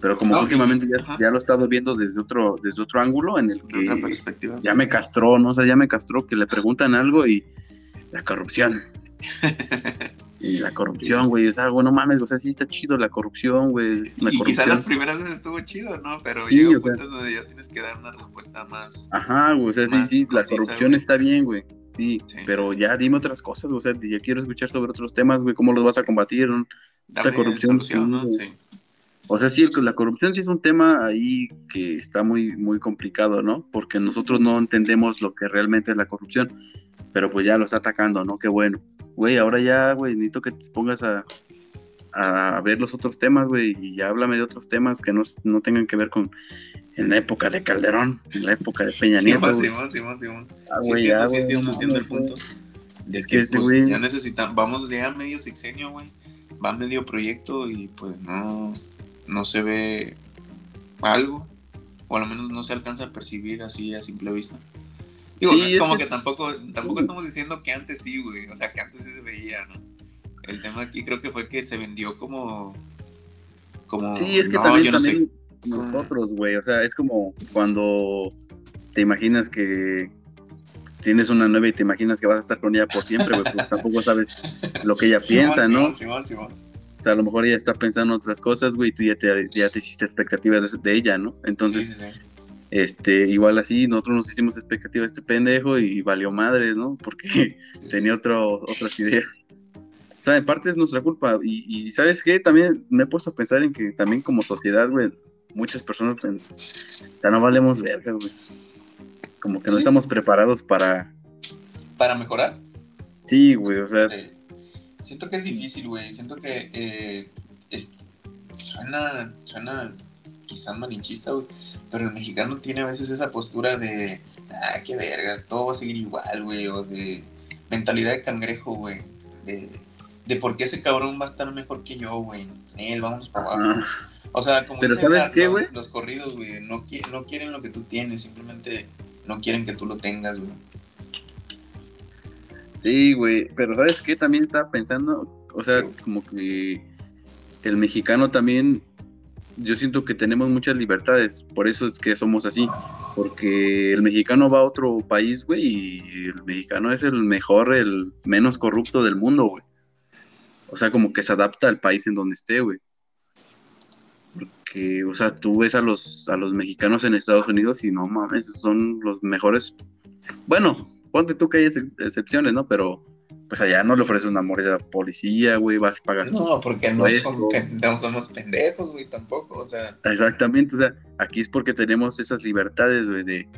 pero como
No, y-
últimamente ya, lo he estado viendo desde otro, desde otro ángulo en el
otra
que
perspectiva.
ya me castró, ¿no? O sea, ya me castró que le preguntan algo y la corrupción. <laughs> La corrupción, güey, o sea, bueno, mames, o sea, sí está chido la corrupción, güey.
Y quizá
corrupción.
las primeras veces estuvo chido, ¿no? Pero
Sí,
llega un
sea.
punto donde ya tienes que dar una respuesta más.
Ajá, güey, o sea, sí, sí, la corrupción está bien, güey. Sí,
Sí,
pero
sí,
ya dime otras cosas, güey, o sea, yo quiero escuchar sobre otros temas, güey, cómo los vas a combatir, ¿no?
Dame
corrupción,
solución, ¿no?
sí.
Sí.
O sea, sí, la corrupción sí es un tema ahí que está muy, muy complicado, ¿no? Porque nosotros no entendemos lo que realmente es la corrupción, pero pues ya lo está atacando, ¿no? Qué bueno. Güey, ahora ya, güey, necesito que te pongas a, a ver los otros temas, güey, y ya háblame de otros temas que no, no tengan que ver con en la época de Calderón, en la época de Peña Nieto,
Simón,
güey.
Simón, Simón, Simón.
Ah,
Sí
güey, ya,
sí entiendo,
no
entiendo el
mames,
punto.
Es
Es
que
que
ese
pues, ya necesitamos, vamos de a medio sexenio, güey. Va medio proyecto y pues no, no se ve algo. O al menos no se alcanza a percibir así a simple vista. Digo,
Sí,
no es,
es
como
que-
que, tampoco, tampoco estamos diciendo que antes sí, güey. O sea, que antes sí se veía, ¿no? El tema aquí creo que fue que se vendió como. como
Sí, es que
no,
también,
yo no sé.
también nosotros, güey, o sea, es como cuando te imaginas que tienes una nueva y te imaginas que vas a estar con ella por siempre, güey, pues tampoco sabes lo que ella <laughs>
Simón,
piensa, ¿no?
Simón, Simón, Simón.
O sea, a lo mejor ella está pensando en otras cosas, güey, y tú ya te, ya te hiciste expectativas de, de ella, ¿no? Entonces,
Sí, sí, sí.
este, igual así, nosotros nos hicimos expectativas de este pendejo y valió madres, ¿no? Porque <laughs> tenía otro, otras ideas. O sea, en parte es nuestra culpa. Y, y ¿sabes qué? También me he puesto a pensar en que también como sociedad, güey, muchas personas pen- ya no valemos verga, güey. Como que no estamos preparados para...
Para mejorar.
Sí, güey, o sea,
Sí. Siento que es difícil, güey. Siento que eh, es- suena, suena quizás malinchista, güey. Pero el mexicano tiene a veces esa postura de, ah, qué verga, todo va a seguir igual, güey. O de mentalidad de cangrejo, güey. De, de por qué ese cabrón va a estar mejor que yo, güey. Él, vamos para abajo. O sea, como
Pero
dicen
¿sabes
la-
qué,
los, los corridos, güey, no, qui- no quieren lo que tú tienes, simplemente no quieren que tú lo tengas, güey.
Sí, güey, pero ¿sabes qué? También estaba pensando, o sea,
Sí,
como que el mexicano también, yo siento que tenemos muchas libertades, por eso es que somos así. Porque el mexicano va a otro país, güey, y el mexicano es el mejor, el menos corrupto del mundo, güey. O sea, como que se adapta al país en donde esté, güey. Porque, o sea, tú ves a los, a los mexicanos en Estados Unidos y no mames, son los mejores. Bueno, ponte tú que hay ex- excepciones, ¿no? Pero, pues allá no le ofreces una mordida a la policía, güey, vas y pagas.
No, porque no, son, no somos pendejos, güey, tampoco. O sea,
Exactamente, o sea, aquí es porque tenemos esas libertades, güey, de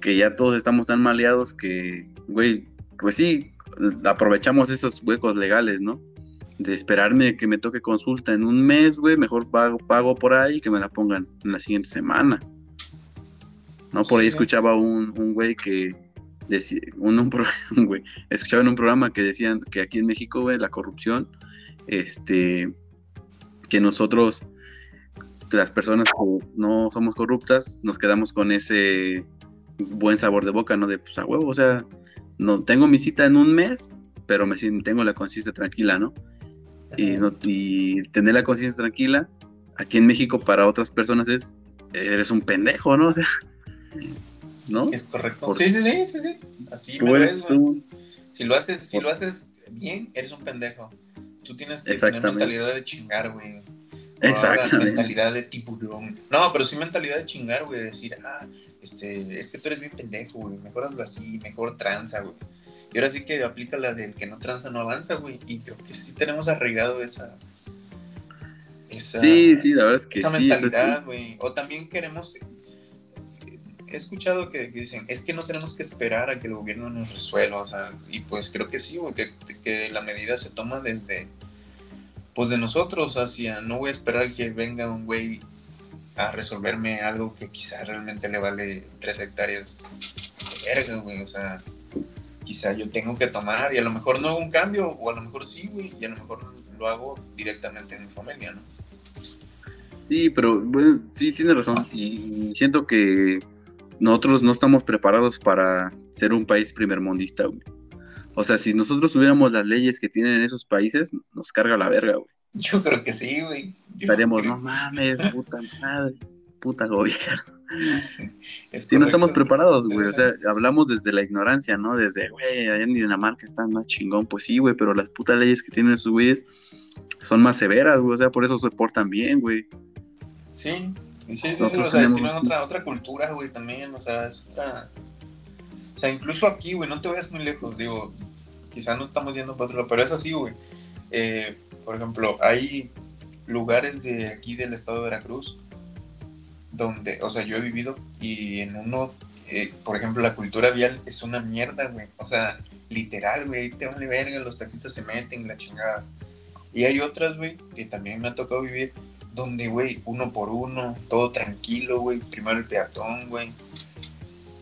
que ya todos estamos tan maleados que, güey, pues sí, aprovechamos esos huecos legales, ¿no? De esperarme que me toque consulta en un mes, güey, mejor pago, pago por ahí y que me la pongan en la siguiente semana. No, por ahí escuchaba un, un güey que un, un <laughs> güey, escuchaba en un programa que decían que aquí en México, güey, la corrupción, este, que nosotros las personas que no somos corruptas nos quedamos con ese buen sabor de boca, ¿no? De pues a huevo, o sea, no tengo mi cita en un mes, pero me tengo la conciencia tranquila, ¿no? Y, no- y tener la conciencia tranquila aquí en México para otras personas es eres un pendejo, ¿no? O sea, ¿no?
es correcto.
Por-
Sí, sí, sí, sí, sí. Así
Tú
me ves,
tú.
Si lo haces, si lo haces bien, eres un pendejo. Tú tienes que tener mentalidad de chingar, güey.
Exactamente.
mentalidad de tiburón. No, pero sí mentalidad de chingar, güey. De decir, ah, este, es que tú eres bien pendejo, güey. Mejor hazlo así, mejor tranza, güey. Y ahora sí que aplica la del que no tranza no avanza, güey. Y creo que sí tenemos arraigado esa. esa
Sí, sí, la verdad es que
esa
sí,
mentalidad, güey. O también queremos. He escuchado que, dicen, es que no tenemos que esperar a que el gobierno nos resuelva, o sea, y pues creo que sí, güey, que, que la medida se toma desde, pues de nosotros, hacia, no voy a esperar que venga un güey a resolverme algo que quizá realmente le vale tres hectáreas de verga, güey, o sea, quizá yo tengo que tomar y a lo mejor no hago un cambio, o a lo mejor sí, güey, y a lo mejor lo hago directamente en mi familia, ¿no?
Sí, pero bueno, sí, tiene razón. Y siento que nosotros no estamos preparados para ser un país primermundista, güey. O sea, si nosotros tuviéramos las leyes que tienen en esos países, nos carga la verga, güey.
Yo creo que sí, güey.
Estaríamos,
creo-
no mames, puta madre, puta gobierno.
Es
Sí, no estamos preparados, güey. O sea, hablamos desde la ignorancia, ¿no? Desde, güey, allá en Dinamarca están más chingón. Pues sí, güey, pero las putas leyes que tienen esos güeyes son más severas, güey. O sea, por eso se portan bien, güey.
Sí, sí, sí, sí, o sea, tienen otra, otra cultura, güey, también, o sea, es otra... O sea, incluso aquí, güey, no te vayas muy lejos, digo, quizá no estamos yendo para otro lado, pero es así, güey. Eh, por ejemplo, hay lugares de aquí del estado de Veracruz donde, o sea, yo he vivido y en uno, eh, por ejemplo, la cultura vial es una mierda, güey. O sea, literal, güey, te vale verga, los taxistas se meten, la chingada. Y hay otras, güey, que también me ha tocado vivir, donde, güey, uno por uno, todo tranquilo, güey, primero el peatón, güey.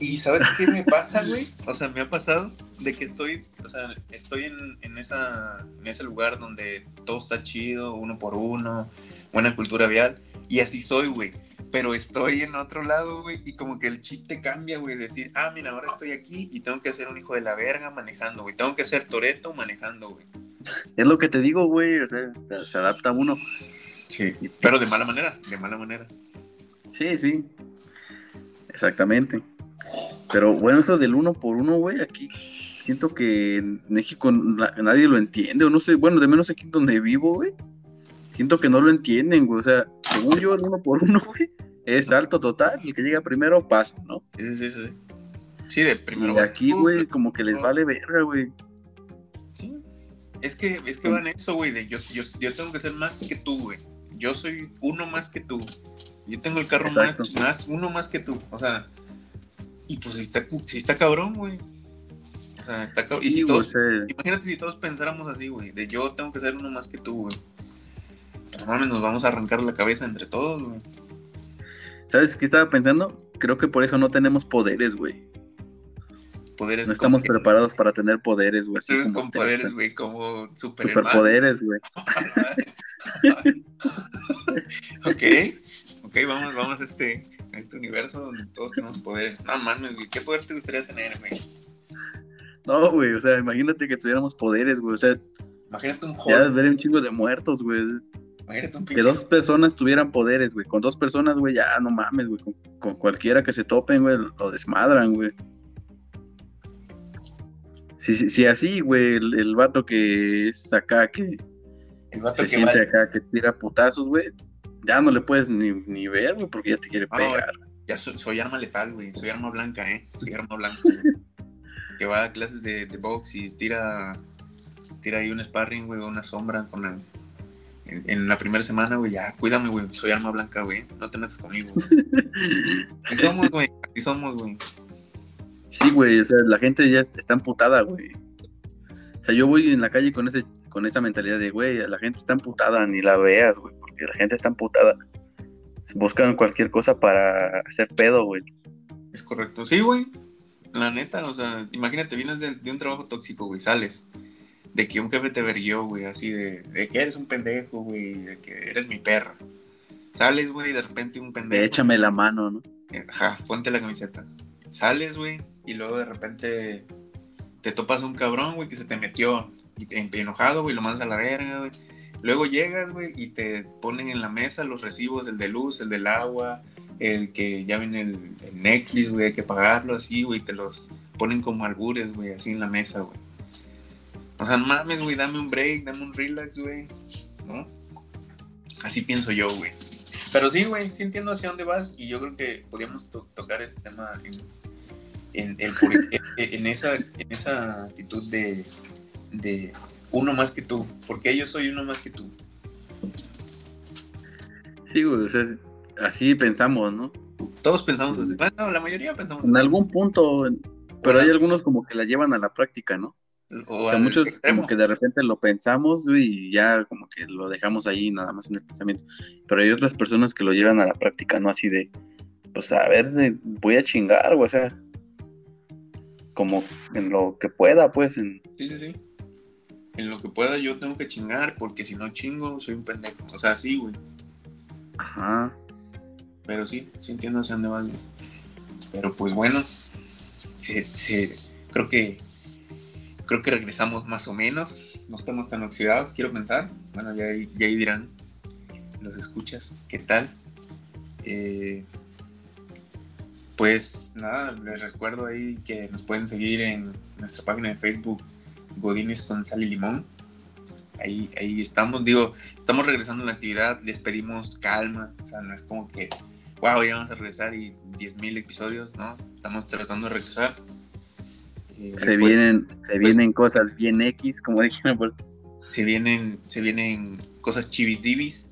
Y ¿sabes qué me pasa, güey? <laughs> O sea, me ha pasado de que estoy, o sea, estoy en, en, esa, en ese lugar donde todo está chido, uno por uno, buena cultura vial, y así soy, güey. Pero estoy en otro lado, güey, y como que el chip te cambia, güey, decir, ah, mira, ahora estoy aquí y tengo que ser un hijo de la verga manejando, güey. Tengo que ser Toreto manejando, güey.
Es lo que te digo, güey. O sea, se adapta uno.
Sí. Pero de mala manera, de mala manera.
Sí, sí. Exactamente. Pero bueno, eso del uno por uno, güey, aquí siento que en México na- nadie lo entiende, o no sé, bueno, de menos aquí donde vivo, güey. Siento que no lo entienden, güey. O sea, según yo, el uno por uno, <laughs> güey, es salto total. El que llega primero pasa, ¿no?
Sí, sí, sí, sí. De primero
y aquí, güey, como que les vale verga, güey.
Sí. Es que, es que van eso, güey, de yo, yo, yo tengo que ser más que tú, güey. Yo soy uno más que tú. Yo tengo el carro más, más, uno más que tú. O sea, y pues si está, si está cabrón, güey. O sea, está cabrón. y si todos, imagínate si todos pensáramos así, güey, de yo tengo que ser uno más que tú, güey. No mames, nos vamos a arrancar la cabeza entre todos, güey.
¿Sabes qué estaba pensando? Creo que por eso no tenemos poderes, güey.
Poderes
No estamos preparados para tener poderes, güey. Así como
con poderes, güey, como super
Superpoderes, güey. <laughs>
ok, ok, vamos, vamos a este, a este universo donde todos tenemos poderes. No mames, güey, ¿qué poder te gustaría tener, güey?
No, güey, o sea, imagínate que tuviéramos poderes, güey. O sea,
Imagínate un
ya
Hulk.
ver un chingo de muertos, güey.
Imagínate un
Que
pinche.
dos personas tuvieran poderes, güey. Con dos personas, güey, ya no mames, güey. Con, con cualquiera que se topen, güey, lo desmadran, güey. Si, si, si así, güey, el, el vato que es acá, que
El vato
se
que
siente
va.
acá, que tira putazos, güey, ya no le puedes ni, ni ver, güey, porque ya te quiere
Ah,
pegar.
Ya soy, soy arma letal, güey. Soy arma blanca, ¿eh? Soy arma blanca. <laughs> güey. que va a clases de, de box y tira, tira ahí un sparring, güey, una sombra con el, en, en la primera semana, güey. Ya, cuídame, güey. Soy arma blanca, güey. No te metas conmigo. güey. <laughs> Así somos, güey. Así somos, güey.
Sí, güey, o sea, la gente ya está emputada, güey. O sea, yo voy en la calle con ese con esa mentalidad de, güey, la gente está emputada, ni la veas, güey, porque la gente está emputada. Buscan cualquier cosa para hacer pedo, güey.
Es correcto. Sí, güey. La neta, o sea, imagínate, vienes de, de un trabajo tóxico, güey, sales. De que un jefe te verguió, güey, así de, de que eres un pendejo, güey, de que eres mi perra. Sales, güey, y de repente un pendejo.
De échame la mano, ¿no?
Ajá, ponte la camiseta. Sales, güey, y luego de repente te topas un cabrón, güey, que se te metió y te, enojado, güey, lo mandas a la verga, güey. Luego llegas, güey, y te ponen en la mesa los recibos, el de luz, el del agua, el que ya viene el, el Netflix, güey, hay que pagarlo así, güey, te los ponen como albures, güey, así en la mesa, güey. O sea, no mames, güey, dame un break, dame un relax, güey, ¿no? Así pienso yo, güey. Pero sí, güey, sí entiendo hacia dónde vas y yo creo que podríamos to- tocar este tema en, en, el <laughs> en esa, en esa actitud de, de uno más que tú. Porque yo soy uno más que tú.
Sí, güey, o sea, así pensamos, ¿no?
Todos pensamos así. Bueno, la mayoría pensamos
En
así.
algún punto, en- pero hay algunos como que la llevan a la práctica, ¿no?
O,
O sea, muchos
extremo.
como que de repente lo pensamos güey, y ya como que lo dejamos ahí nada más en el pensamiento. Pero hay otras personas que lo llevan a la práctica, ¿no? Así de, pues a ver, voy a chingar, güey, o sea, como en lo que pueda, pues, en...
Sí, sí, sí. En lo que pueda yo tengo que chingar porque si no chingo soy un pendejo. O sea, sí, güey.
Ajá.
Pero sí, sí entiendo hacia dónde vas. güey. Pero pues bueno, se, se- creo que creo que regresamos más o menos. No estamos tan oxidados, quiero pensar. Bueno, ya, ya ahí dirán los escuchas, ¿qué tal? Eh, pues nada, les recuerdo ahí que nos pueden seguir en nuestra página de Facebook, Godines con Sal y Limón. Ahí, ahí estamos, digo, estamos regresando a la actividad, les pedimos calma, o sea, no es como que, wow, ya vamos a regresar y 10.000 episodios, ¿no? Estamos tratando de regresar. Eh,
Se
después
vienen, se vienen cosas bien X, como dijeron, por-
se vienen, se vienen cosas chivis divis.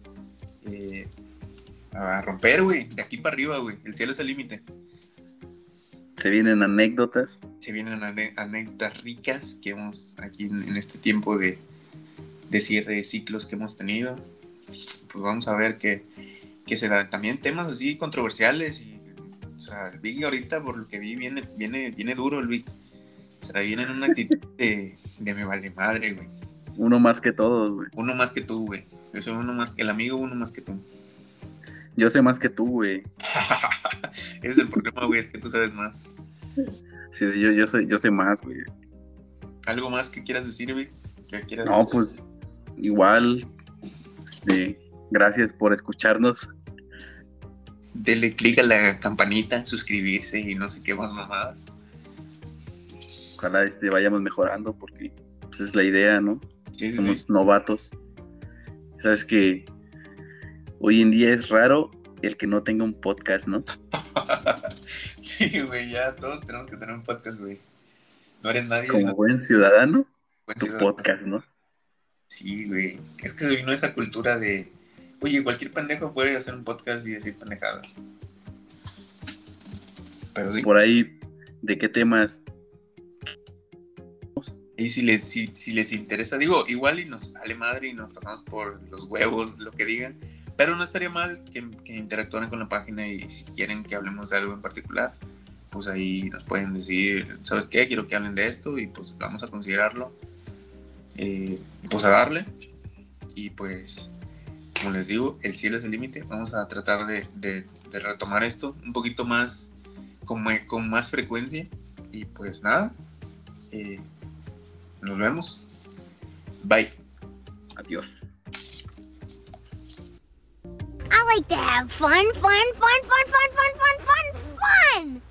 eh, a romper, güey, de aquí para arriba, güey, el cielo es el límite.
Se vienen anécdotas.
Se vienen anécdotas ricas que hemos aquí en, en este tiempo de, de cierre de ciclos que hemos tenido. Pues vamos a ver qué, qué se da. También temas así controversiales. Y, o sea, el Big ahorita, por lo que vi, viene, viene, viene duro el Big. O sea, viene en una actitud <laughs> de, de me vale madre, güey.
Uno más que todos, güey.
Uno más que tú, güey. Yo soy uno más que el amigo, uno más que tú.
Yo sé más que tú, güey. <laughs>
Ese es el problema, güey, es que tú sabes más.
Sí, yo, yo, sé, yo sé más, güey.
¿Algo más que quieras decir, güey? ¿Que quieras
No,
decir?
pues igual, este, gracias por escucharnos.
Dele click a la campanita, suscribirse y no sé qué más mamadas.
Ojalá este, vayamos mejorando porque pues, es la idea, ¿no?
Sí, sí,
Somos
sí.
novatos. Sabes que hoy en día es raro el que no tenga un podcast, ¿no? <laughs>
Sí, güey, ya todos tenemos que tener un podcast, güey. No eres nadie.
Como buen ciudadano,
buen
tu
ciudadano.
podcast, ¿no?
Sí, güey. Es que se vino esa cultura de, oye, cualquier pendejo puede hacer un podcast y decir pendejadas. Pero sí,
Por ahí, ¿de qué temas?
y si les, si, si les interesa, digo, igual y nos vale madre y nos pasamos por los huevos, lo que digan. Pero no estaría mal que, que interactúen con la página y si quieren que hablemos de algo en particular, pues ahí nos pueden decir, ¿sabes qué? Quiero que hablen de esto y pues vamos a considerarlo. Eh, pues a darle. Y pues, como les digo, el cielo es el límite. Vamos a tratar de, de- retomar esto un poquito más, con, con más frecuencia. Y pues nada, eh, nos vemos. Bye.
Adiós.
I like to have fun, fun, fun, fun, fun, fun, fun, fun, fun!